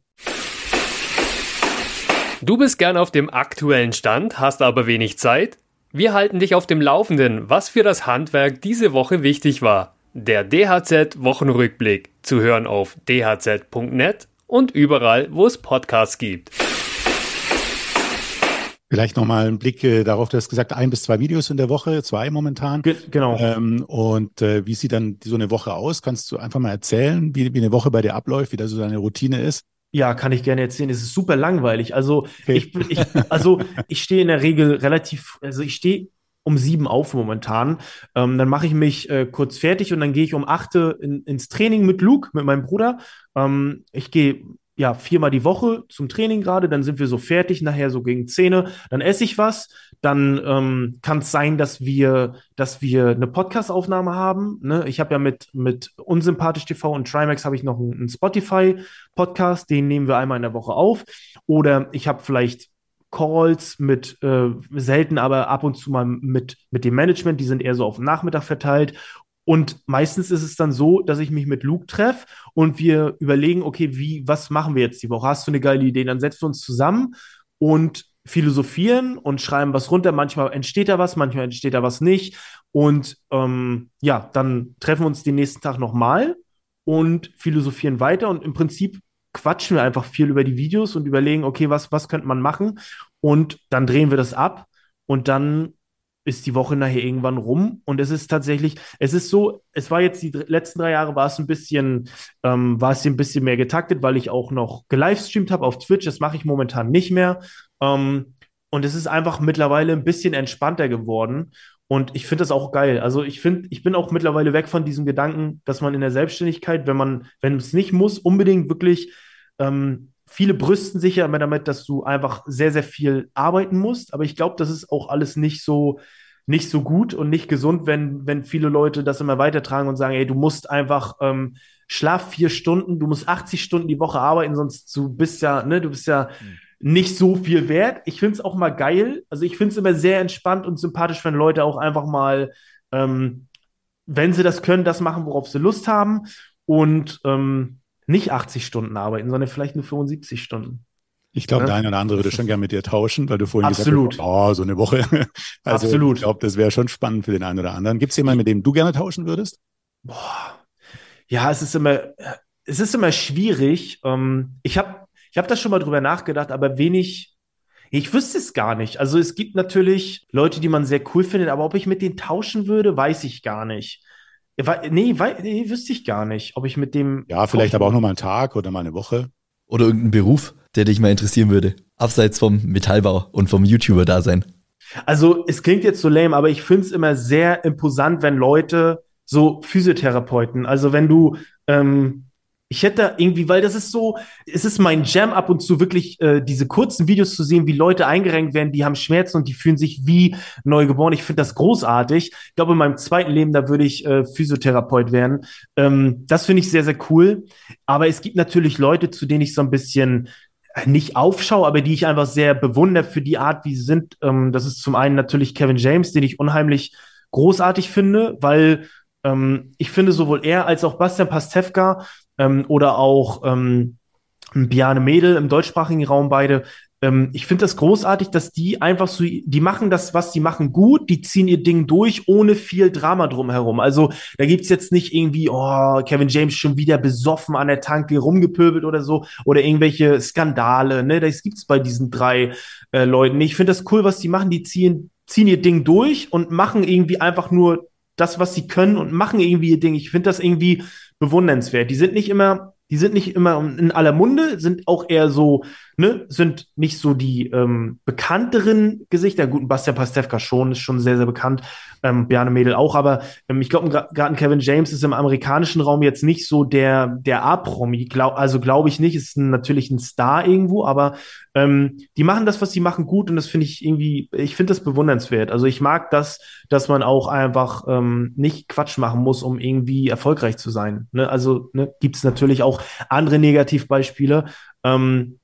Du bist gern auf dem aktuellen Stand, hast aber wenig Zeit? Wir halten dich auf dem Laufenden, was für das Handwerk diese Woche wichtig war. Der DHZ Wochenrückblick zu hören auf dhz.net und überall, wo es Podcasts gibt. Vielleicht nochmal ein Blick äh, darauf, du hast gesagt, ein bis zwei Videos in der Woche, zwei momentan. Ge genau. Ähm, und äh, wie sieht dann so eine Woche aus? Kannst du einfach mal erzählen, wie, wie eine Woche bei dir abläuft, wie da so deine Routine ist? Ja, kann ich gerne erzählen. Es ist super langweilig. Also okay. ich, ich, also ich stehe in der Regel relativ, also ich stehe um sieben auf momentan. Ähm, dann mache ich mich äh, kurz fertig und dann gehe ich um acht in, ins Training mit Luke, mit meinem Bruder. Ähm, ich gehe ja, viermal die Woche zum Training gerade, dann sind wir so fertig, nachher so gegen Zähne, dann esse ich was, dann ähm, kann es sein, dass wir, dass wir eine Podcast-Aufnahme haben. Ne? Ich habe ja mit, mit Unsympathisch TV und Trimax habe ich noch einen, einen Spotify-Podcast, den nehmen wir einmal in der Woche auf. Oder ich habe vielleicht Calls mit äh, selten, aber ab und zu mal mit, mit dem Management, die sind eher so auf den Nachmittag verteilt. Und meistens ist es dann so, dass ich mich mit Luke treffe und wir überlegen, okay, wie, was machen wir jetzt die Woche? Hast du eine geile Idee? Dann setzen wir uns zusammen und philosophieren und schreiben was runter. Manchmal entsteht da was, manchmal entsteht da was nicht. Und ähm, ja, dann treffen wir uns den nächsten Tag nochmal und philosophieren weiter. Und im Prinzip quatschen wir einfach viel über die Videos und überlegen, okay, was, was könnte man machen? Und dann drehen wir das ab und dann ist die Woche nachher irgendwann rum und es ist tatsächlich, es ist so, es war jetzt die letzten drei Jahre war es ein bisschen, ähm, war es ein bisschen mehr getaktet, weil ich auch noch gelivestreamt habe auf Twitch. Das mache ich momentan nicht mehr. Ähm, und es ist einfach mittlerweile ein bisschen entspannter geworden. Und ich finde das auch geil. Also ich finde, ich bin auch mittlerweile weg von diesem Gedanken, dass man in der Selbstständigkeit, wenn man, wenn es nicht muss, unbedingt wirklich ähm, viele brüsten sich ja immer damit, dass du einfach sehr, sehr viel arbeiten musst. Aber ich glaube, das ist auch alles nicht so, nicht so gut und nicht gesund, wenn, wenn viele Leute das immer weitertragen und sagen, ey, du musst einfach ähm, schlaf vier Stunden, du musst 80 Stunden die Woche arbeiten, sonst du bist ja, ne, du bist ja mhm. nicht so viel wert. Ich finde es auch mal geil. Also ich finde es immer sehr entspannt und sympathisch, wenn Leute auch einfach mal, ähm, wenn sie das können, das machen, worauf sie Lust haben. Und ähm, nicht 80 Stunden arbeiten, sondern vielleicht nur 75 Stunden. Ich glaube, ja? der eine oder andere würde schon gerne mit dir tauschen, weil du vorhin Absolut. gesagt hast, oh, so eine Woche. Also Absolut. ich glaube, das wäre schon spannend für den einen oder anderen. Gibt es jemanden, mit dem du gerne tauschen würdest? Boah. Ja, es ist immer, es ist immer schwierig. Ähm, ich habe ich hab das schon mal drüber nachgedacht, aber wenig, ich wüsste es gar nicht. Also es gibt natürlich Leute, die man sehr cool findet, aber ob ich mit denen tauschen würde, weiß ich gar nicht. Nee, nee, wüsste ich gar nicht, ob ich mit dem. Ja, vielleicht aber auch noch mal einen Tag oder mal eine Woche. Oder irgendeinen Beruf, der dich mal interessieren würde. Abseits vom Metallbau und vom YouTuber-Dasein. Also, es klingt jetzt so lame, aber ich finde es immer sehr imposant, wenn Leute so Physiotherapeuten, also wenn du ähm, ich hätte irgendwie, weil das ist so, es ist mein Jam ab und zu wirklich äh, diese kurzen Videos zu sehen, wie Leute eingerenkt werden, die haben Schmerzen und die fühlen sich wie neugeboren. Ich finde das großartig. Ich glaube, in meinem zweiten Leben, da würde ich äh, Physiotherapeut werden. Ähm, das finde ich sehr, sehr cool. Aber es gibt natürlich Leute, zu denen ich so ein bisschen äh, nicht aufschaue, aber die ich einfach sehr bewundere für die Art, wie sie sind. Ähm, das ist zum einen natürlich Kevin James, den ich unheimlich großartig finde, weil ähm, ich finde sowohl er als auch Bastian Pastewka ähm, oder auch ähm, Biane Mädel im deutschsprachigen Raum beide. Ähm, ich finde das großartig, dass die einfach so, die machen das, was die machen, gut, die ziehen ihr Ding durch, ohne viel Drama drumherum. Also da gibt's jetzt nicht irgendwie, oh, Kevin James schon wieder besoffen an der Tanke rumgepöbelt oder so, oder irgendwelche Skandale, ne? Das gibt's bei diesen drei äh, Leuten. Ich finde das cool, was die machen, die ziehen, ziehen ihr Ding durch und machen irgendwie einfach nur das, was sie können und machen irgendwie ihr Ding. Ich finde das irgendwie bewundernswert. Die sind nicht immer, die sind nicht immer in aller Munde, sind auch eher so, ne, sind nicht so die ähm, bekannteren Gesichter. Gut, Bastian Pastewka schon, ist schon sehr, sehr bekannt. Ähm, Bjarne Mädel auch, aber ähm, ich glaube, gerade Kevin James ist im amerikanischen Raum jetzt nicht so der, der A-Promi. Glaub, also glaube ich nicht, ist ein, natürlich ein Star irgendwo, aber ähm, die machen das, was sie machen, gut und das finde ich irgendwie, ich finde das bewundernswert. Also ich mag das, dass man auch einfach ähm, nicht Quatsch machen muss, um irgendwie erfolgreich zu sein. Ne? Also ne, gibt es natürlich auch andere Negativbeispiele. Ähm,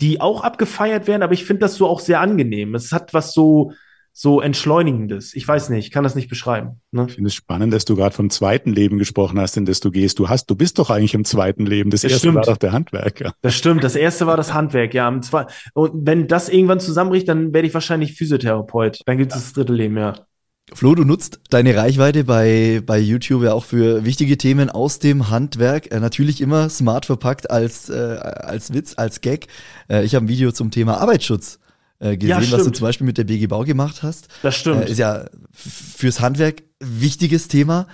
die auch abgefeiert werden, aber ich finde das so auch sehr angenehm. Es hat was so, so Entschleunigendes. Ich weiß nicht, ich kann das nicht beschreiben. Ne? Ich finde es spannend, dass du gerade vom zweiten Leben gesprochen hast, in das du gehst. Du hast, du bist doch eigentlich im zweiten Leben. Das, das erste stimmt. war doch der Handwerker. Das stimmt. Das erste war das Handwerk, ja. Und wenn das irgendwann zusammenbricht, dann werde ich wahrscheinlich Physiotherapeut. Dann gibt es ja. das dritte Leben, ja. Flo, du nutzt deine Reichweite bei, bei YouTube ja auch für wichtige Themen aus dem Handwerk. Äh, natürlich immer smart verpackt als, äh, als Witz, als Gag. Äh, ich habe ein Video zum Thema Arbeitsschutz äh, gesehen, ja, was du zum Beispiel mit der BG Bau gemacht hast. Das stimmt. Äh, ist ja fürs Handwerk wichtiges Thema.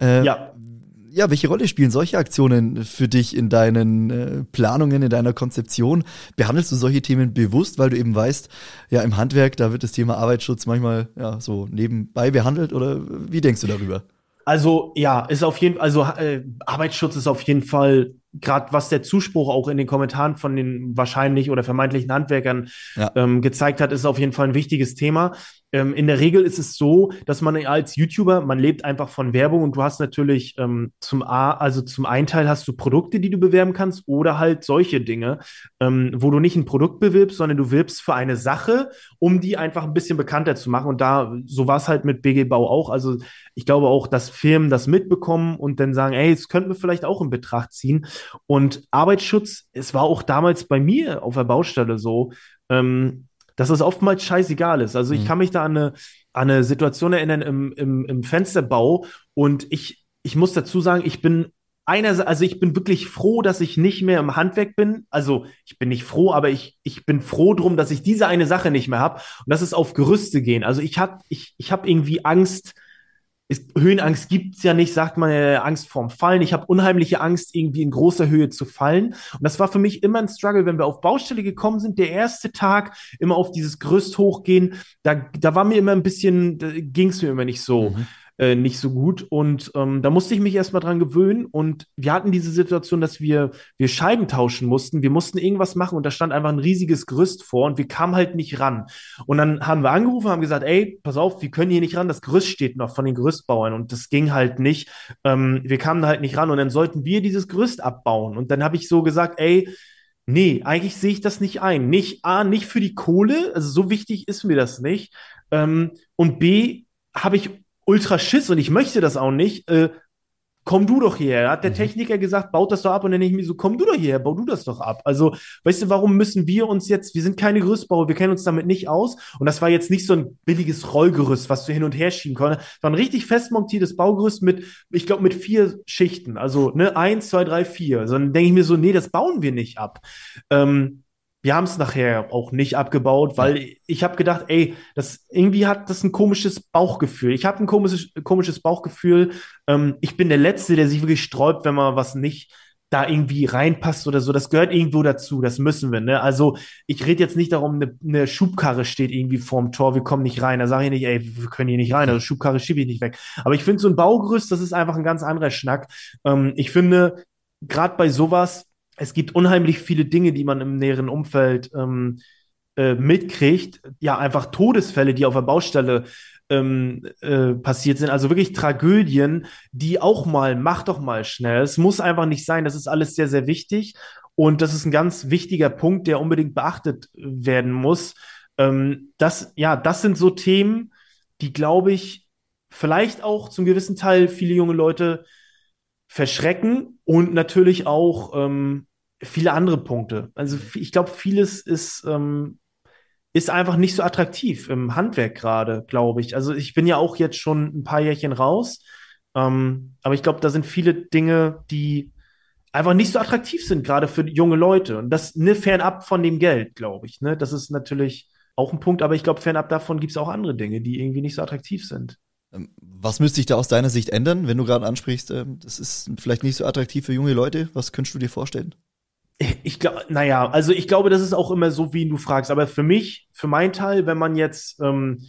Äh, ja ja, welche Rolle spielen solche Aktionen für dich in deinen äh, Planungen, in deiner Konzeption? Behandelst du solche Themen bewusst, weil du eben weißt, ja, im Handwerk, da wird das Thema Arbeitsschutz manchmal ja, so nebenbei behandelt oder wie denkst du darüber? Also ja, ist auf jeden also äh, Arbeitsschutz ist auf jeden Fall gerade was der Zuspruch auch in den Kommentaren von den wahrscheinlich oder vermeintlichen Handwerkern ja. ähm, gezeigt hat, ist auf jeden Fall ein wichtiges Thema. Ähm, in der Regel ist es so, dass man als YouTuber, man lebt einfach von Werbung und du hast natürlich ähm, zum A, also zum einen Teil hast du Produkte, die du bewerben kannst oder halt solche Dinge, ähm, wo du nicht ein Produkt bewirbst, sondern du wirbst für eine Sache, um die einfach ein bisschen bekannter zu machen. Und da, so war es halt mit BG Bau auch. Also ich glaube auch, dass Firmen das mitbekommen und dann sagen, ey, das könnten wir vielleicht auch in Betracht ziehen. Und Arbeitsschutz, es war auch damals bei mir auf der Baustelle so, ähm, dass es oftmals scheißegal ist. Also ich mhm. kann mich da an eine, an eine Situation erinnern im, im, im Fensterbau und ich, ich muss dazu sagen, ich bin einer, also ich bin wirklich froh, dass ich nicht mehr im Handwerk bin. Also ich bin nicht froh, aber ich, ich bin froh drum, dass ich diese eine Sache nicht mehr habe. Und das ist auf Gerüste gehen. Also ich hab, ich, ich hab irgendwie Angst, ist, Höhenangst gibt's ja nicht, sagt man äh, Angst vorm Fallen. Ich habe unheimliche Angst, irgendwie in großer Höhe zu fallen. Und das war für mich immer ein Struggle, wenn wir auf Baustelle gekommen sind. Der erste Tag immer auf dieses Gerüst hochgehen, da, da war mir immer ein bisschen, ging's mir immer nicht so. Mhm äh, nicht so gut. Und ähm, da musste ich mich erstmal dran gewöhnen. Und wir hatten diese Situation, dass wir, wir Scheiben tauschen mussten. Wir mussten irgendwas machen und da stand einfach ein riesiges Gerüst vor und wir kamen halt nicht ran. Und dann haben wir angerufen, haben gesagt, ey, pass auf, wir können hier nicht ran, das Gerüst steht noch von den Gerüstbauern und das ging halt nicht. Ähm, wir kamen halt nicht ran und dann sollten wir dieses Gerüst abbauen. Und dann habe ich so gesagt, ey, Nee, eigentlich sehe ich das nicht ein. Nicht A, nicht für die Kohle, also so wichtig ist mir das nicht. Ähm, und B, habe ich ultra Schiss und ich möchte das auch nicht. Äh, komm du doch hierher. Hat der mhm. Techniker gesagt, baut das doch ab und dann denke ich mir so, komm du doch hierher, bau du das doch ab. Also, weißt du, warum müssen wir uns jetzt, wir sind keine Gerüstbauer, wir kennen uns damit nicht aus und das war jetzt nicht so ein billiges Rollgerüst, was du hin und her schieben konntest. Das war ein richtig fest montiertes Baugerüst mit, ich glaube, mit vier Schichten. Also, ne, eins, zwei, drei, vier. So, dann denke ich mir so, nee, das bauen wir nicht ab. Ähm, wir haben es nachher auch nicht abgebaut, weil ich habe gedacht, ey, das irgendwie hat das ein komisches Bauchgefühl. Ich habe ein komisches, komisches Bauchgefühl. Ähm, ich bin der Letzte, der sich wirklich sträubt, wenn man was nicht da irgendwie reinpasst oder so. Das gehört irgendwo dazu. Das müssen wir. Ne? Also ich rede jetzt nicht darum, eine, eine Schubkarre steht irgendwie vorm Tor, wir kommen nicht rein. Da sage ich nicht, ey, wir können hier nicht rein. Also Schubkarre schiebe ich nicht weg. Aber ich finde so ein Baugerüst, das ist einfach ein ganz anderer Schnack. Ähm, ich finde, gerade bei sowas es gibt unheimlich viele Dinge, die man im näheren Umfeld ähm, äh, mitkriegt. Ja, einfach Todesfälle, die auf der Baustelle ähm, äh, passiert sind. Also wirklich Tragödien, die auch mal, mach doch mal schnell. Es muss einfach nicht sein. Das ist alles sehr, sehr wichtig. Und das ist ein ganz wichtiger Punkt, der unbedingt beachtet werden muss. Ähm, das, ja, das sind so Themen, die, glaube ich, vielleicht auch zum gewissen Teil viele junge Leute verschrecken und natürlich auch ähm, viele andere Punkte. Also ich glaube, vieles ist, ähm, ist einfach nicht so attraktiv im Handwerk gerade, glaube ich. Also ich bin ja auch jetzt schon ein paar Jährchen raus, ähm, aber ich glaube, da sind viele Dinge, die einfach nicht so attraktiv sind, gerade für junge Leute. Und das ne, fernab von dem Geld, glaube ich. Ne? Das ist natürlich auch ein Punkt, aber ich glaube, fernab davon gibt es auch andere Dinge, die irgendwie nicht so attraktiv sind. Ähm, was müsste sich da aus deiner Sicht ändern, wenn du gerade ansprichst, ähm, das ist vielleicht nicht so attraktiv für junge Leute? Was könntest du dir vorstellen? Ich glaube, naja, also ich glaube, das ist auch immer so, wie du fragst. Aber für mich, für meinen Teil, wenn man jetzt, ähm,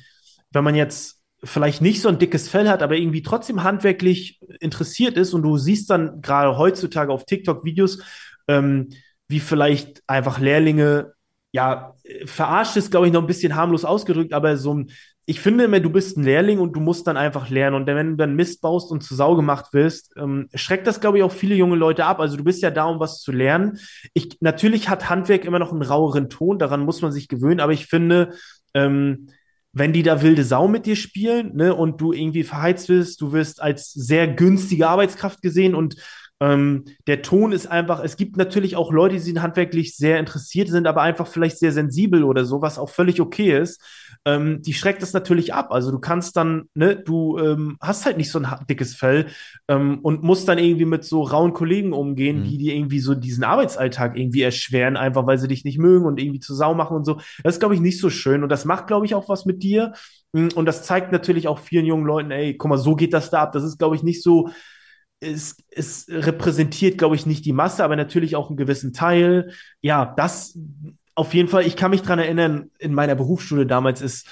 wenn man jetzt vielleicht nicht so ein dickes Fell hat, aber irgendwie trotzdem handwerklich interessiert ist und du siehst dann gerade heutzutage auf TikTok Videos, ähm, wie vielleicht einfach Lehrlinge, ja, verarscht ist, glaube ich, noch ein bisschen harmlos ausgedrückt, aber so ein ich finde immer, du bist ein Lehrling und du musst dann einfach lernen. Und wenn du dann Mist baust und zu Sau gemacht wirst, ähm, schreckt das, glaube ich, auch viele junge Leute ab. Also du bist ja da, um was zu lernen. Ich, natürlich hat Handwerk immer noch einen raueren Ton, daran muss man sich gewöhnen, aber ich finde, ähm, wenn die da wilde Sau mit dir spielen, ne, und du irgendwie verheizt wirst, du wirst als sehr günstige Arbeitskraft gesehen und ähm, der Ton ist einfach, es gibt natürlich auch Leute, die sind handwerklich sehr interessiert sind, aber einfach vielleicht sehr sensibel oder so, was auch völlig okay ist. Ähm, die schreckt das natürlich ab. Also du kannst dann, ne, du ähm, hast halt nicht so ein dickes Fell ähm, und musst dann irgendwie mit so rauen Kollegen umgehen, mhm. die dir irgendwie so diesen Arbeitsalltag irgendwie erschweren, einfach weil sie dich nicht mögen und irgendwie zu Sau machen und so. Das ist, glaube ich, nicht so schön. Und das macht, glaube ich, auch was mit dir. Und das zeigt natürlich auch vielen jungen Leuten, ey, guck mal, so geht das da ab. Das ist, glaube ich, nicht so es, es repräsentiert, glaube ich, nicht die Masse, aber natürlich auch einen gewissen Teil. Ja, das auf jeden Fall, ich kann mich dran erinnern, in meiner Berufsschule damals ist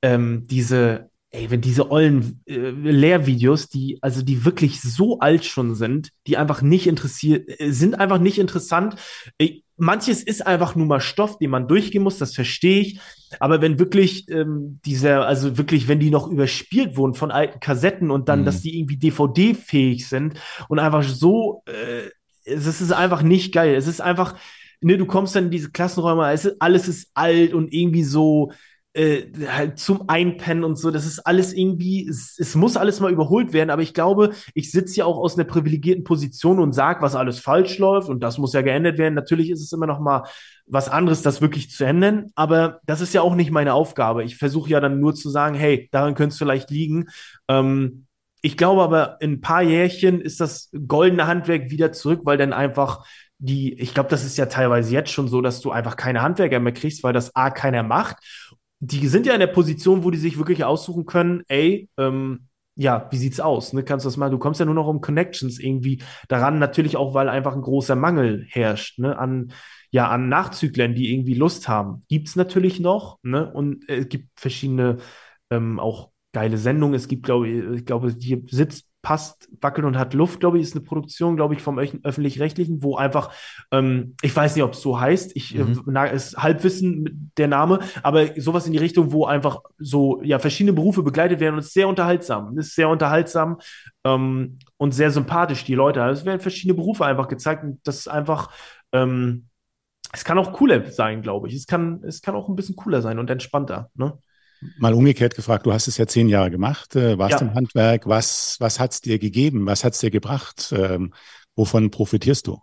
ähm, diese, ey, wenn diese ollen äh, Lehrvideos, die, also die wirklich so alt schon sind, die einfach nicht interessiert, äh, sind einfach nicht interessant. Ich, manches ist einfach nur mal Stoff, den man durchgehen muss, das verstehe ich. Aber wenn wirklich ähm, dieser, also wirklich, wenn die noch überspielt wurden von alten Kassetten und dann, mhm. dass die irgendwie DVD-fähig sind und einfach so, äh, es ist einfach nicht geil. Es ist einfach, ne, du kommst dann in diese Klassenräume, alles ist alt und irgendwie so, äh, halt zum Einpennen und so. Das ist alles irgendwie, es, es, muss alles mal überholt werden, aber ich glaube, ich sitze ja auch aus einer privilegierten Position und sage, was alles falsch läuft und das muss ja geändert werden. Natürlich ist es immer noch mal was anderes, das wirklich zu ändern, aber das ist ja auch nicht meine Aufgabe. Ich versuche ja dann nur zu sagen, hey, daran könnte es vielleicht liegen. Ähm, ich glaube aber, in ein paar Jährchen ist das goldene Handwerk wieder zurück, weil dann einfach die, ich glaube, das ist ja teilweise jetzt schon so, dass du einfach keine Handwerker mehr kriegst, weil das A keiner macht. Die sind ja in der Position, wo die sich wirklich aussuchen können, ey, ähm, ja, wie sieht's aus? Ne? Kannst du das mal, du kommst ja nur noch um Connections irgendwie daran, natürlich auch, weil einfach ein großer Mangel herrscht, ne, an, ja, an Nachzüglern, die irgendwie Lust haben. Gibt's natürlich noch, ne, und äh, es gibt verschiedene, ähm, auch geile Sendungen. Es gibt, glaube ich, ich glaube, hier sitzt passt, wackelt und hat Luft, glaube ich, ist eine Produktion, glaube ich, vom öffentlich-rechtlichen, wo einfach, ähm, ich weiß nicht, ob es so heißt, ich äh, mhm. äh, ist Halbwissen der Name, aber sowas in die Richtung, wo einfach so ja verschiedene Berufe begleitet werden und es ist sehr unterhaltsam, es ist sehr unterhaltsam ähm, und sehr sympathisch die Leute. Also es werden verschiedene Berufe einfach gezeigt und das ist einfach ähm, es kann auch cooler sein, glaube ich. Es kann, es kann auch ein bisschen cooler sein und entspannter. Ne? Mal umgekehrt gefragt, du hast es ja zehn Jahre gemacht, äh, warst ja. im Handwerk, was, was hat es dir gegeben, was hat es dir gebracht, ähm, wovon profitierst du?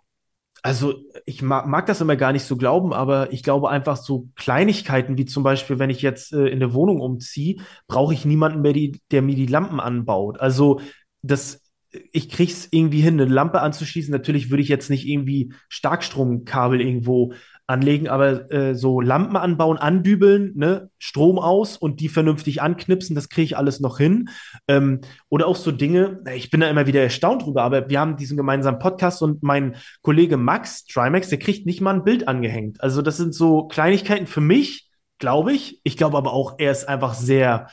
Also ich mag, mag, das immer gar nicht so glauben, aber ich glaube einfach so Kleinigkeiten wie zum Beispiel, wenn ich jetzt äh, in eine Wohnung umziehe, brauche ich niemanden mehr, die, der mir die Lampen anbaut. Also das, ich krieg's irgendwie hin, eine Lampe anzuschließen. Natürlich würde ich jetzt nicht irgendwie Starkstromkabel irgendwo anlegen, aber äh, so Lampen anbauen, andübeln, ne, Strom aus und die vernünftig anknipsen, das kriege ich alles noch hin. Ähm, oder auch so Dinge, ich bin da immer wieder erstaunt drüber, aber wir haben diesen gemeinsamen Podcast und mein Kollege Max Trimax, der kriegt nicht mal ein Bild angehängt. Also das sind so Kleinigkeiten für mich, glaube ich. Ich glaube aber auch, er ist einfach sehr,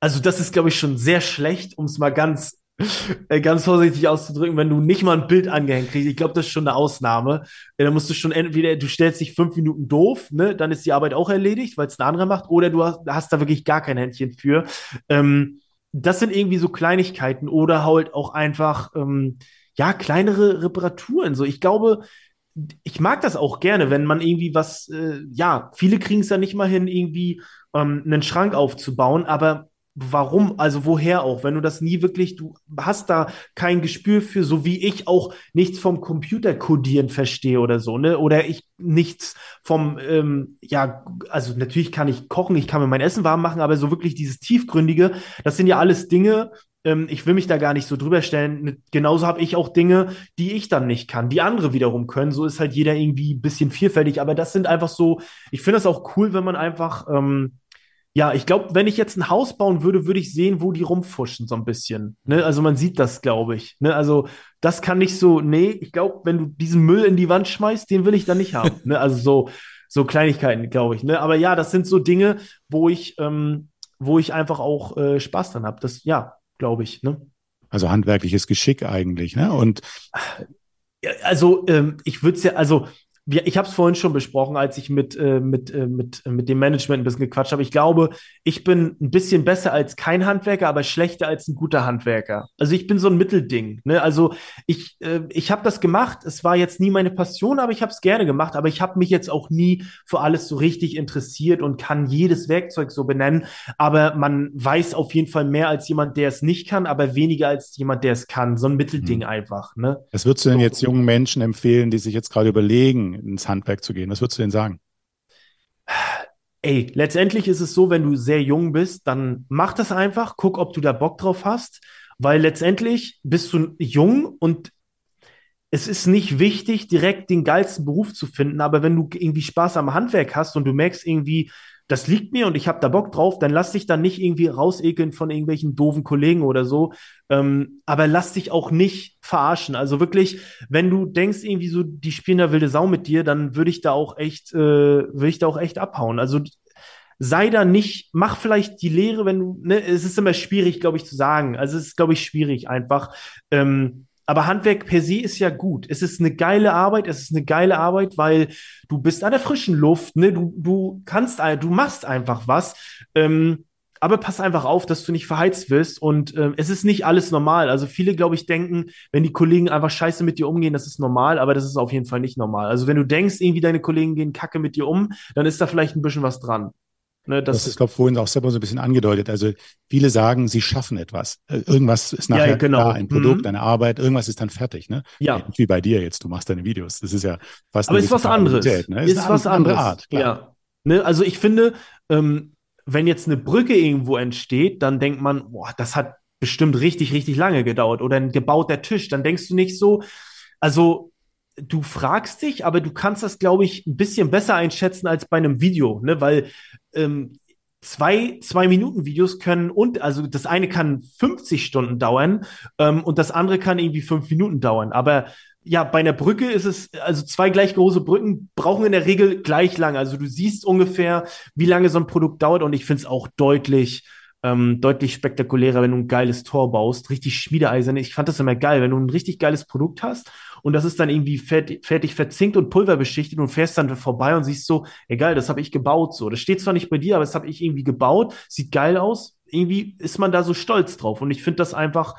also das ist, glaube ich, schon sehr schlecht, um es mal ganz ganz vorsichtig auszudrücken, wenn du nicht mal ein Bild angehängt kriegst, ich glaube, das ist schon eine Ausnahme. Da musst du schon entweder, du stellst dich fünf Minuten doof, ne, dann ist die Arbeit auch erledigt, weil es ein anderer macht, oder du hast, hast da wirklich gar kein Händchen für. Ähm, das sind irgendwie so Kleinigkeiten oder halt auch einfach, ähm, ja, kleinere Reparaturen. So, ich glaube, ich mag das auch gerne, wenn man irgendwie was, äh, ja, viele kriegen es ja nicht mal hin, irgendwie ähm, einen Schrank aufzubauen, aber warum, also woher auch, wenn du das nie wirklich, du hast da kein Gespür für, so wie ich auch nichts vom Computercodieren verstehe oder so, ne? Oder ich nichts vom, ähm, ja, also natürlich kann ich kochen, ich kann mir mein Essen warm machen, aber so wirklich dieses Tiefgründige, das sind ja alles Dinge, ähm, ich will mich da gar nicht so drüber stellen. Genauso habe ich auch Dinge, die ich dann nicht kann, die andere wiederum können. So ist halt jeder irgendwie ein bisschen vielfältig, aber das sind einfach so, ich finde das auch cool, wenn man einfach, ähm, ja, ich glaube, wenn ich jetzt ein Haus bauen würde, würde ich sehen, wo die rumfuschen, so ein bisschen. Ne? Also man sieht das, glaube ich. Ne? Also das kann nicht so, nee, ich glaube, wenn du diesen Müll in die Wand schmeißt, den will ich da nicht haben. ne? Also so, so Kleinigkeiten, glaube ich. Ne? Aber ja, das sind so Dinge, wo ich, ähm, wo ich einfach auch äh, Spaß dran habe. Das, ja, glaube ich. Ne? Also handwerkliches Geschick eigentlich, ne? Und also ähm, ich würde es ja, also wir, ich habe es vorhin schon besprochen, als ich mit, äh, mit, äh, mit, äh, mit dem Management ein bisschen gequatscht habe. Ich glaube, ich bin ein bisschen besser als kein Handwerker, aber schlechter als ein guter Handwerker. Also ich bin so ein Mittelding. Ne? Also ich, äh, ich habe das gemacht. Es war jetzt nie meine Passion, aber ich habe es gerne gemacht. Aber ich habe mich jetzt auch nie für alles so richtig interessiert und kann jedes Werkzeug so benennen. Aber man weiß auf jeden Fall mehr als jemand, der es nicht kann, aber weniger als jemand, der es kann. So ein Mittelding mhm. einfach. Ne? Was würdest du denn jetzt jungen Menschen empfehlen, die sich jetzt gerade überlegen, ins Handwerk zu gehen? Was würdest du denn sagen? Ey, letztendlich ist es so, wenn du sehr jung bist, dann mach das einfach, guck, ob du da Bock drauf hast, weil letztendlich bist du jung und es ist nicht wichtig, direkt den geilsten Beruf zu finden, aber wenn du irgendwie Spaß am Handwerk hast und du merkst irgendwie, das liegt mir und ich habe da Bock drauf, dann lass dich dann nicht irgendwie rausekeln von irgendwelchen doofen Kollegen oder so. Ähm, aber lass dich auch nicht verarschen. Also wirklich, wenn du denkst, irgendwie so, die spielen da wilde Sau mit dir, dann würde ich da auch echt, äh, würde ich da auch echt abhauen. Also sei da nicht, mach vielleicht die Lehre, wenn du, ne, es ist immer schwierig, glaube ich, zu sagen. Also es ist, glaube ich, schwierig einfach. Ähm, aber Handwerk per se ist ja gut. Es ist eine geile Arbeit, es ist eine geile Arbeit, weil du bist an der frischen Luft, ne? Du, du kannst, du machst einfach was. Ähm, aber pass einfach auf, dass du nicht verheizt wirst. Und ähm, es ist nicht alles normal. Also viele, glaube ich, denken, wenn die Kollegen einfach scheiße mit dir umgehen, das ist normal, aber das ist auf jeden Fall nicht normal. Also wenn du denkst, irgendwie deine Kollegen gehen kacke mit dir um, dann ist da vielleicht ein bisschen was dran. Ne, das, das ist, glaube ich, vorhin auch selber so ein bisschen angedeutet. Also viele sagen, sie schaffen etwas. Äh, irgendwas ist nachher ja, genau. da, ein Produkt, mhm. eine Arbeit, irgendwas ist dann fertig. Ne? Ja. Wie bei dir jetzt, du machst deine Videos. Das ist ja fast Aber ist was anderes. Ne? Ist, ist was anderes. Art, klar. Ja. Ne, also ich finde, ähm, wenn jetzt eine Brücke irgendwo entsteht, dann denkt man, boah, das hat bestimmt richtig, richtig lange gedauert. Oder ein gebauter Tisch, dann denkst du nicht so, also du fragst dich, aber du kannst das, glaube ich, ein bisschen besser einschätzen als bei einem Video, ne? Weil ähm, zwei, zwei Minuten Videos können und also das eine kann 50 Stunden dauern ähm, und das andere kann irgendwie fünf Minuten dauern. Aber ja, bei einer Brücke ist es, also zwei gleich große Brücken brauchen in der Regel gleich lang. Also du siehst ungefähr, wie lange so ein Produkt dauert und ich finde es auch deutlich, ähm, deutlich spektakulärer, wenn du ein geiles Tor baust, richtig schmiedeeisern. Ich fand das immer geil, wenn du ein richtig geiles Produkt hast und das ist dann irgendwie fertig, fertig verzinkt und pulverbeschichtet und fährst dann vorbei und siehst so, egal, das habe ich gebaut so. Das steht zwar nicht bei dir, aber das habe ich irgendwie gebaut, sieht geil aus. Irgendwie ist man da so stolz drauf und ich finde das einfach,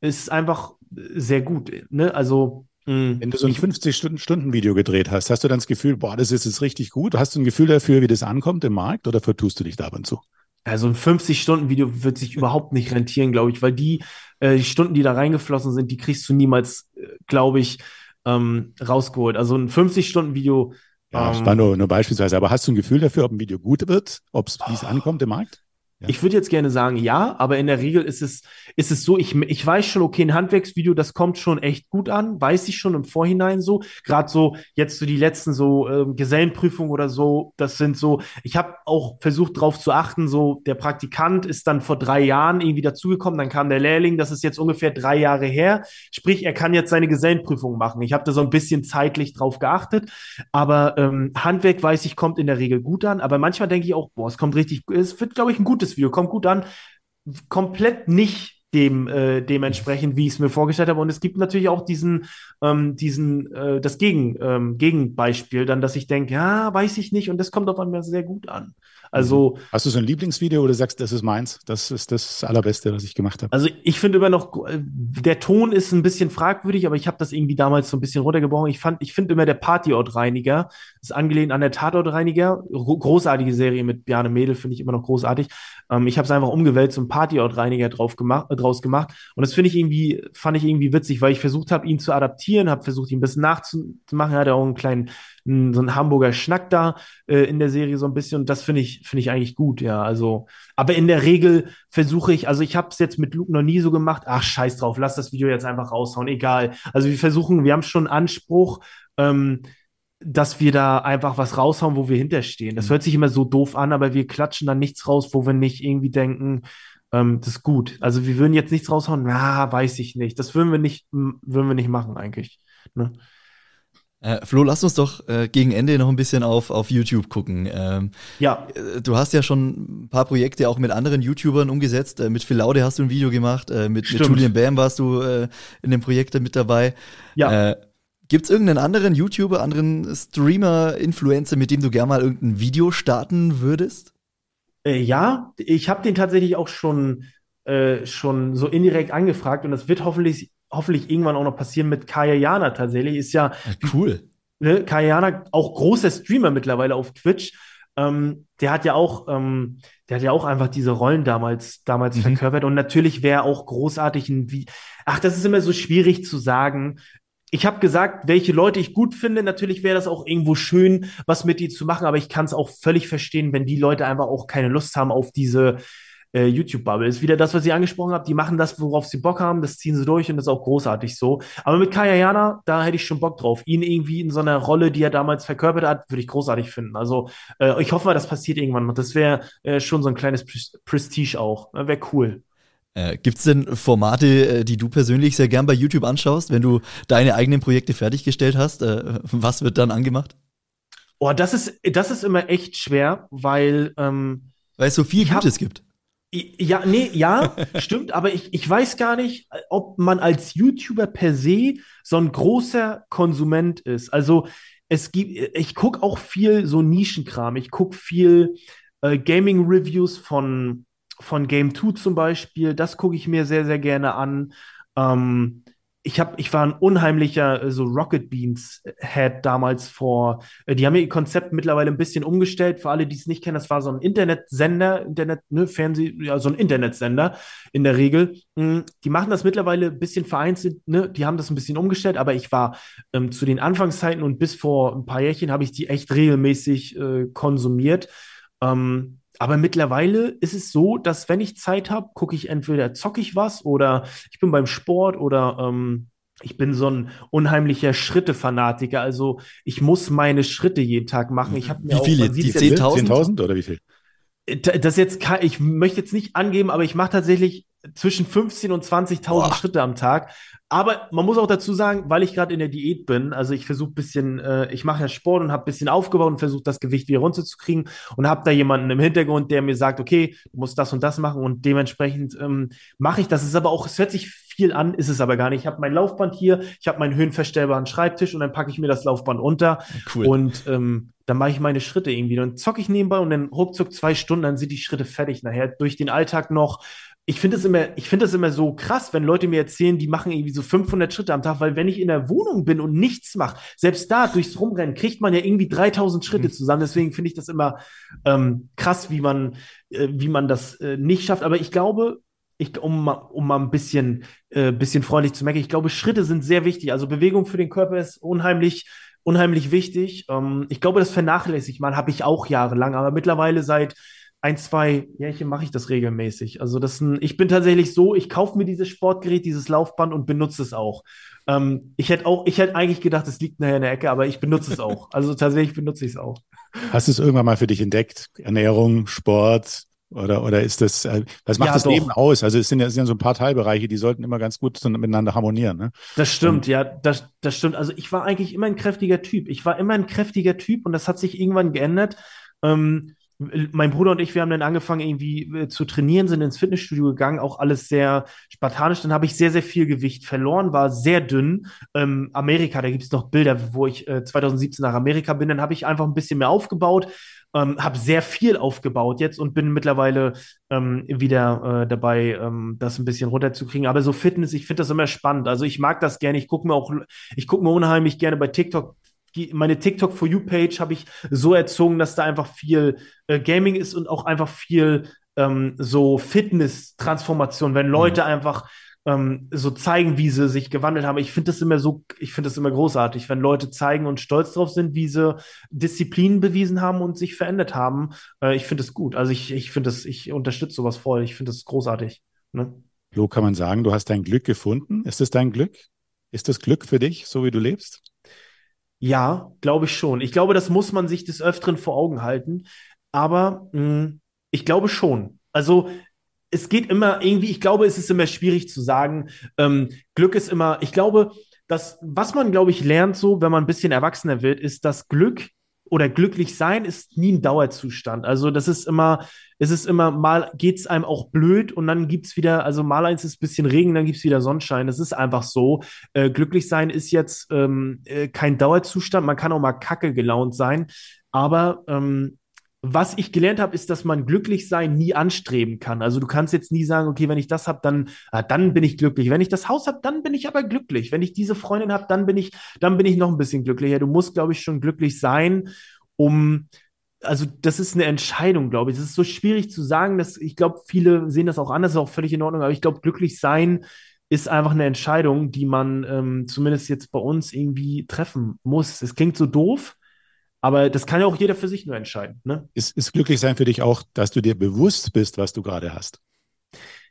ist einfach sehr gut. Ne? Also hm. wenn du so ein 50-Stunden-Video gedreht hast, hast du dann das Gefühl, boah, das ist jetzt richtig gut? Hast du ein Gefühl dafür, wie das ankommt im Markt oder vertust du dich da ab und zu? Also ein 50-Stunden-Video wird sich überhaupt nicht rentieren, glaube ich, weil die, äh, die Stunden, die da reingeflossen sind, die kriegst du niemals, äh, glaube ich, ähm, rausgeholt. Also ein 50-Stunden-Video. Ja, ähm, war nur, nur beispielsweise. Aber hast du ein Gefühl dafür, ob ein Video gut wird, ob es, wie es ankommt im Markt? Ja. Ich würde jetzt gerne sagen, ja, aber in der Regel ist es, ist es so, ich, ich weiß schon, okay, ein Handwerksvideo, das kommt schon echt gut an, weiß ich schon im Vorhinein so. Gerade so, jetzt so die letzten so ähm, Gesellenprüfungen oder so, das sind so, ich habe auch versucht darauf zu achten, so der Praktikant ist dann vor drei Jahren irgendwie dazugekommen, dann kam der Lehrling, das ist jetzt ungefähr drei Jahre her. Sprich, er kann jetzt seine Gesellenprüfung machen. Ich habe da so ein bisschen zeitlich drauf geachtet, aber ähm, Handwerk weiß ich, kommt in der Regel gut an, aber manchmal denke ich auch, boah, es kommt richtig, es wird, glaube ich, ein gutes Video, kommt gut an. Komplett nicht dem äh, dementsprechend, wie ich es mir vorgestellt habe. Und es gibt natürlich auch diesen, ähm, diesen, äh, das Gegen, ähm, Gegenbeispiel, dann, dass ich denke, ja, weiß ich nicht, und das kommt auf einmal sehr gut an. Also. Mhm. Hast du so ein Lieblingsvideo oder sagst, das ist meins? Das ist das Allerbeste, was ich gemacht habe. Also ich finde immer noch, der Ton ist ein bisschen fragwürdig, aber ich habe das irgendwie damals so ein bisschen runtergebrochen. Ich fand, ich finde immer der Partyortreiniger, ist angelehnt an der Tatortreiniger. Großartige Serie mit Bjarne Mädel, finde ich immer noch großartig. Ähm, ich habe es einfach umgewälzt und Partyortreiniger drauf gemacht, äh, draus gemacht. Und das finde ich irgendwie, fand ich irgendwie witzig, weil ich versucht habe, ihn zu adaptieren, habe versucht, ihn ein bisschen nachzumachen. Er hat auch einen kleinen so ein Hamburger Schnack da äh, in der Serie so ein bisschen. Und das finde ich, finde ich eigentlich gut, ja. Also, aber in der Regel versuche ich, also ich habe es jetzt mit Luke noch nie so gemacht, ach scheiß drauf, lass das Video jetzt einfach raushauen, egal. Also wir versuchen, wir haben schon Anspruch, ähm, dass wir da einfach was raushauen, wo wir hinterstehen. Das mhm. hört sich immer so doof an, aber wir klatschen dann nichts raus, wo wir nicht irgendwie denken, ähm, das ist gut. Also wir würden jetzt nichts raushauen, na, weiß ich nicht. Das würden wir nicht, würden wir nicht machen eigentlich. Ne? Äh, Flo, lass uns doch äh, gegen Ende noch ein bisschen auf, auf YouTube gucken. Ähm, ja. Äh, du hast ja schon ein paar Projekte auch mit anderen YouTubern umgesetzt. Äh, mit Phil Laude hast du ein Video gemacht, äh, mit, mit Julian Bam warst du äh, in dem Projekt mit dabei. Ja. Gibt es irgendeinen anderen YouTuber, anderen Streamer, Influencer, mit dem du gerne mal irgendein Video starten würdest? Ja, ich habe den tatsächlich auch schon, schon so indirekt angefragt und das wird hoffentlich hoffentlich irgendwann auch noch passieren mit Kaya Jana tatsächlich. Ist ja, ja cool. Ne, Kaya Jana, auch großer Streamer mittlerweile auf Twitch. Ähm, der hat ja auch, ähm, der hat ja auch einfach diese Rollen damals, damals mhm. verkörpert. Und natürlich wäre auch großartig ein wie. Ach, das ist immer so schwierig zu sagen. Ich habe gesagt, welche Leute ich gut finde. Natürlich wäre das auch irgendwo schön, was mit die zu machen, aber ich kann es auch völlig verstehen, wenn die Leute einfach auch keine Lust haben auf diese äh, YouTube-Bubble. Ist wieder das, was ich angesprochen habe. Die machen das, worauf sie Bock haben, das ziehen sie durch und das ist auch großartig so. Aber mit Kaya Jana, da hätte ich schon Bock drauf. Ihn irgendwie in so einer Rolle, die er damals verkörpert hat, würde ich großartig finden. Also äh, ich hoffe mal, das passiert irgendwann noch. Das wäre äh, schon so ein kleines Prestige auch. Wäre cool. Äh, Gibt es denn Formate, äh, die du persönlich sehr gern bei YouTube anschaust, wenn du deine eigenen Projekte fertiggestellt hast? Äh, was wird dann angemacht? Oh, das ist, das ist immer echt schwer, weil. Ähm, weil es so viel Gutes gibt. Ja, nee, ja, stimmt, aber ich, ich weiß gar nicht, ob man als YouTuber per se so ein großer Konsument ist. Also es gibt, ich gucke auch viel so Nischenkram. Ich gucke viel äh, Gaming-Reviews von, von Game 2 zum Beispiel. Das gucke ich mir sehr, sehr gerne an. Ähm, ich habe, ich war ein unheimlicher äh, so Rocket Beans Head damals vor. Äh, die haben ihr Konzept mittlerweile ein bisschen umgestellt. Für alle, die es nicht kennen, das war so ein Internetsender, Internet, ne, Fernseh, ja, so ein Internetsender in der Regel. Hm, die machen das mittlerweile ein bisschen vereinzelt, ne, die haben das ein bisschen umgestellt, aber ich war ähm, zu den Anfangszeiten und bis vor ein paar Jährchen habe ich die echt regelmäßig äh, konsumiert. Ähm, aber mittlerweile ist es so, dass wenn ich Zeit habe, gucke ich entweder zocke ich was oder ich bin beim Sport oder ähm, ich bin so ein unheimlicher Schritte-Fanatiker. Also ich muss meine Schritte jeden Tag machen. Ich mir wie viele? Die 10.000 10 oder wie viel? Das jetzt kann, ich möchte jetzt nicht angeben, aber ich mache tatsächlich zwischen 15 und 20.000 Schritte am Tag. Aber man muss auch dazu sagen, weil ich gerade in der Diät bin, also ich versuche bisschen, äh, ich mache ja Sport und habe ein bisschen aufgebaut und versuche das Gewicht wieder runterzukriegen und habe da jemanden im Hintergrund, der mir sagt, okay, du musst das und das machen und dementsprechend ähm, mache ich das. Es ist aber auch, es hört sich viel an, ist es aber gar nicht. Ich habe mein Laufband hier, ich habe meinen höhenverstellbaren Schreibtisch und dann packe ich mir das Laufband unter cool. und ähm, dann mache ich meine Schritte irgendwie. Dann zocke ich nebenbei und dann ruckzuck zwei Stunden, dann sind die Schritte fertig nachher. Durch den Alltag noch. Ich finde es immer, ich finde es immer so krass, wenn Leute mir erzählen, die machen irgendwie so 500 Schritte am Tag, weil wenn ich in der Wohnung bin und nichts mache, selbst da durchs Rumrennen kriegt man ja irgendwie 3000 Schritte mhm. zusammen. Deswegen finde ich das immer ähm, krass, wie man, äh, wie man das äh, nicht schafft. Aber ich glaube, ich, um, um mal ein bisschen, äh, bisschen freundlich zu merken, ich glaube, Schritte sind sehr wichtig. Also Bewegung für den Körper ist unheimlich unheimlich wichtig. Ähm, ich glaube, das vernachlässigt man, habe ich auch jahrelang, aber mittlerweile seit ein, zwei Jährchen mache ich das regelmäßig. Also das ein, ich bin tatsächlich so, ich kaufe mir dieses Sportgerät, dieses Laufband und benutze es auch. Ähm, ich hätte auch, ich hätte eigentlich gedacht, es liegt nachher in der Ecke, aber ich benutze es auch. Also tatsächlich benutze ich es auch. Hast du es irgendwann mal für dich entdeckt? Ernährung, Sport, oder, oder ist das, äh, was macht ja, das doch. Leben aus? Also es sind, ja, es sind ja so ein paar Teilbereiche, die sollten immer ganz gut miteinander harmonieren. Ne? Das stimmt, und, ja, das, das stimmt. Also ich war eigentlich immer ein kräftiger Typ. Ich war immer ein kräftiger Typ und das hat sich irgendwann geändert. Ähm, mein Bruder und ich, wir haben dann angefangen, irgendwie äh, zu trainieren, sind ins Fitnessstudio gegangen, auch alles sehr spartanisch. Dann habe ich sehr, sehr viel Gewicht verloren, war sehr dünn. Ähm, Amerika, da gibt es noch Bilder, wo ich äh, 2017 nach Amerika bin. Dann habe ich einfach ein bisschen mehr aufgebaut, ähm, habe sehr viel aufgebaut jetzt und bin mittlerweile ähm, wieder äh, dabei, ähm, das ein bisschen runterzukriegen. Aber so Fitness, ich finde das immer spannend. Also ich mag das gerne. Ich gucke mir auch, ich gucke mir unheimlich gerne bei TikTok meine TikTok for You Page habe ich so erzogen, dass da einfach viel äh, Gaming ist und auch einfach viel ähm, so Fitness-Transformation, wenn Leute mhm. einfach ähm, so zeigen, wie sie sich gewandelt haben. Ich finde das immer so, ich finde das immer großartig, wenn Leute zeigen und stolz drauf sind, wie sie Disziplin bewiesen haben und sich verändert haben. Äh, ich finde es gut. Also ich, ich finde das, ich unterstütze sowas voll. Ich finde das großartig. Ne? Lo, kann man sagen, du hast dein Glück gefunden? Ist es dein Glück? Ist das Glück für dich, so wie du lebst? Ja, glaube ich schon. Ich glaube, das muss man sich des Öfteren vor Augen halten. Aber mh, hm, ich glaube schon. Also es geht immer irgendwie, ich glaube, es ist immer schwierig zu sagen. Ähm, Glück ist immer, ich glaube, dass, was man, glaube ich, lernt so, wenn man ein bisschen erwachsener wird, ist, dass Glück oder glücklich sein ist nie ein Dauerzustand. Also das ist immer, es ist immer, mal geht es einem auch blöd und dann gibt es wieder, also mal eins ist ein bisschen Regen, dann gibt es wieder Sonnenschein. Das ist einfach so. Äh, glücklich sein ist jetzt ähm, äh, kein Dauerzustand. Man kann auch mal kacke gelaunt sein. Aber ähm, was ich gelernt habe, ist, dass man glücklich sein nie anstreben kann. Also du kannst jetzt nie sagen, okay, wenn ich das habe, dann, ah, dann bin ich glücklich. Wenn ich das Haus habe, dann bin ich aber glücklich. Wenn ich diese Freundin habe, dann bin ich, dann bin ich noch ein bisschen glücklicher. Du musst, glaube ich, schon glücklich sein, um also das ist eine Entscheidung, glaube ich. Es ist so schwierig zu sagen, dass ich glaube, viele sehen das auch anders, ist auch völlig in Ordnung, aber ich glaube, glücklich sein ist einfach eine Entscheidung, die man ähm, zumindest jetzt bei uns irgendwie treffen muss. Es klingt so doof, aber das kann ja auch jeder für sich nur entscheiden. Ne? Ist, ist glücklich sein für dich auch, dass du dir bewusst bist, was du gerade hast?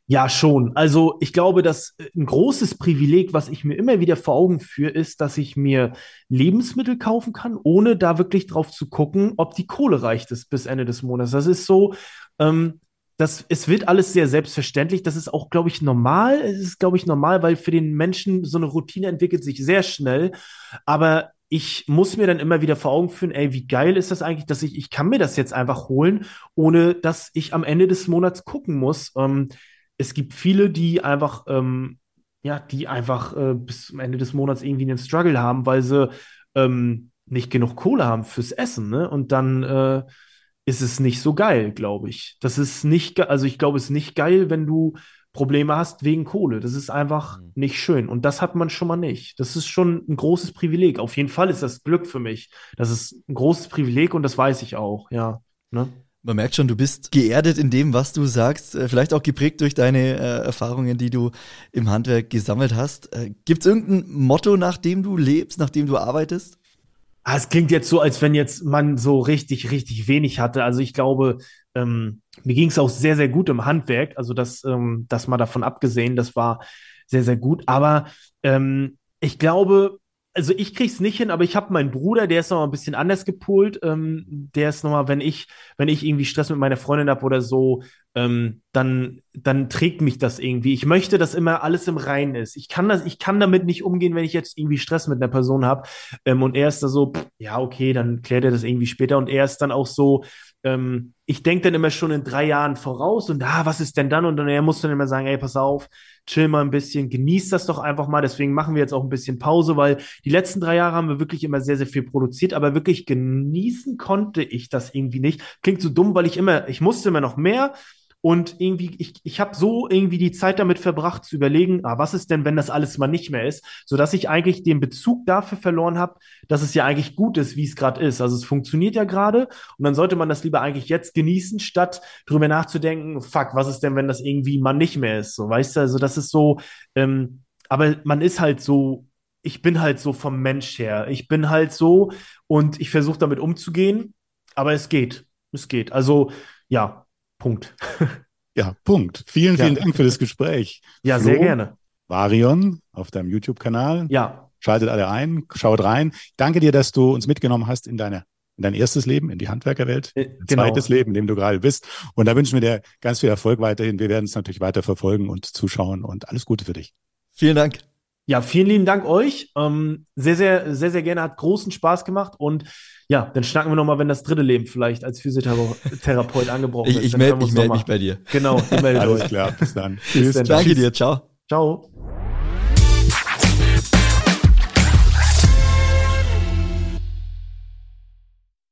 Ja, schon. Also ich glaube, dass äh, ein großes Privileg, was ich mir immer wieder vor Augen führe, ist, dass ich mir Lebensmittel kaufen kann, ohne da wirklich drauf zu gucken, ob die Kohle reicht ist bis Ende des Monats. Das ist so, ähm, das, es wird alles sehr selbstverständlich. Das ist auch, glaube ich, normal. Es ist, glaube ich, normal, weil für den Menschen so eine Routine entwickelt sich sehr schnell. Aber ich muss mir dann immer wieder vor Augen führen, ey, wie geil ist das eigentlich, dass ich, ich kann mir das jetzt einfach holen, ohne dass ich am Ende des Monats gucken muss. Ähm, es gibt viele, die einfach, ähm, ja, die einfach äh, bis zum Ende des Monats irgendwie einen Struggle haben, weil sie ähm, nicht genug Kohle haben fürs Essen, ne? Und dann äh, ist es nicht so geil, glaube ich. Das ist nicht, also ich glaube, es ist nicht geil, wenn du Probleme hast wegen Kohle. Das ist einfach mhm. nicht schön. Und das hat man schon mal nicht. Das ist schon ein großes Privileg. Auf jeden Fall ist das Glück für mich. Das ist ein großes Privileg und das weiß ich auch, ja. Ne? Man merkt schon, du bist geerdet in dem, was du sagst, äh, vielleicht auch geprägt durch deine äh, Erfahrungen, die du im Handwerk gesammelt hast. Äh, Gibt es irgendein Motto, nach dem du lebst, nach dem du arbeitest? Ah, es klingt jetzt so, als wenn jetzt man so richtig, richtig wenig hatte. Also ich glaube, ähm, mir ging es auch sehr, sehr gut im Handwerk. Also das, ähm, das mal davon abgesehen, das war sehr, sehr gut. Aber ähm, ich glaube, also ich krieg's nicht hin, aber ich habe meinen Bruder, der ist noch mal ein bisschen anders gepolt. Ähm, der ist noch mal, wenn ich, wenn ich irgendwie Stress mit meiner Freundin habe oder so, ähm, dann, dann trägt mich das irgendwie. Ich möchte, dass immer alles im Reinen ist. Ich kann das, ich kann damit nicht umgehen, wenn ich jetzt irgendwie Stress mit einer Person habe. Ähm, und er ist da so, pff, ja okay, dann klärt er das irgendwie später. Und er ist dann auch so, ähm, ich denke dann immer schon in drei Jahren voraus und ah, was ist denn dann? Und dann er muss dann immer sagen, ey, pass auf, chill mal ein bisschen, genieß das doch einfach mal. Deswegen machen wir jetzt auch ein bisschen Pause, weil die letzten drei Jahre haben wir wirklich immer sehr, sehr viel produziert, aber wirklich genießen konnte ich das irgendwie nicht. Klingt so dumm, weil ich immer, ich musste immer noch mehr und irgendwie, ich, ich habe so irgendwie die Zeit damit verbracht zu überlegen, ah, was ist denn, wenn das alles mal nicht mehr ist, sodass ich eigentlich den Bezug dafür verloren habe, dass es ja eigentlich gut ist, wie es gerade ist. Also es funktioniert ja gerade und dann sollte man das lieber eigentlich jetzt genießen, statt drüber nachzudenken, fuck, was ist denn, wenn das irgendwie mal nicht mehr ist? So, weißt du, also das ist so, ähm, aber man ist halt so, ich bin halt so vom Mensch her. Ich bin halt so und ich versuche damit umzugehen, aber es geht. Es geht. Also, ja, Punkt. Ja, Punkt. Vielen, vielen ja. Dank für das Gespräch. Ja, Flo, sehr gerne. Varion auf deinem YouTube-Kanal. Ja. Schaltet alle ein, schaut rein. Danke dir, dass du uns mitgenommen hast in deine in dein erstes Leben, in die Handwerkerwelt, äh, genau. zweites Leben, in dem du gerade bist. Und da wünschen wir dir ganz viel Erfolg weiterhin. Wir werden es natürlich weiter verfolgen und zuschauen und alles Gute für dich. Vielen Dank. Ja, vielen lieben Dank euch. Ähm, sehr, sehr, sehr, sehr gerne. Hat großen Spaß gemacht. Und ja, dann schnacken wir nochmal, wenn das dritte Leben vielleicht als Physiotherapeut angebrochen ist. Ich, ich melde meld mich bei dir. Genau, ich melde Alles euch. klar, bis dann. Tschüss. Danke dir. Ciao. Ciao.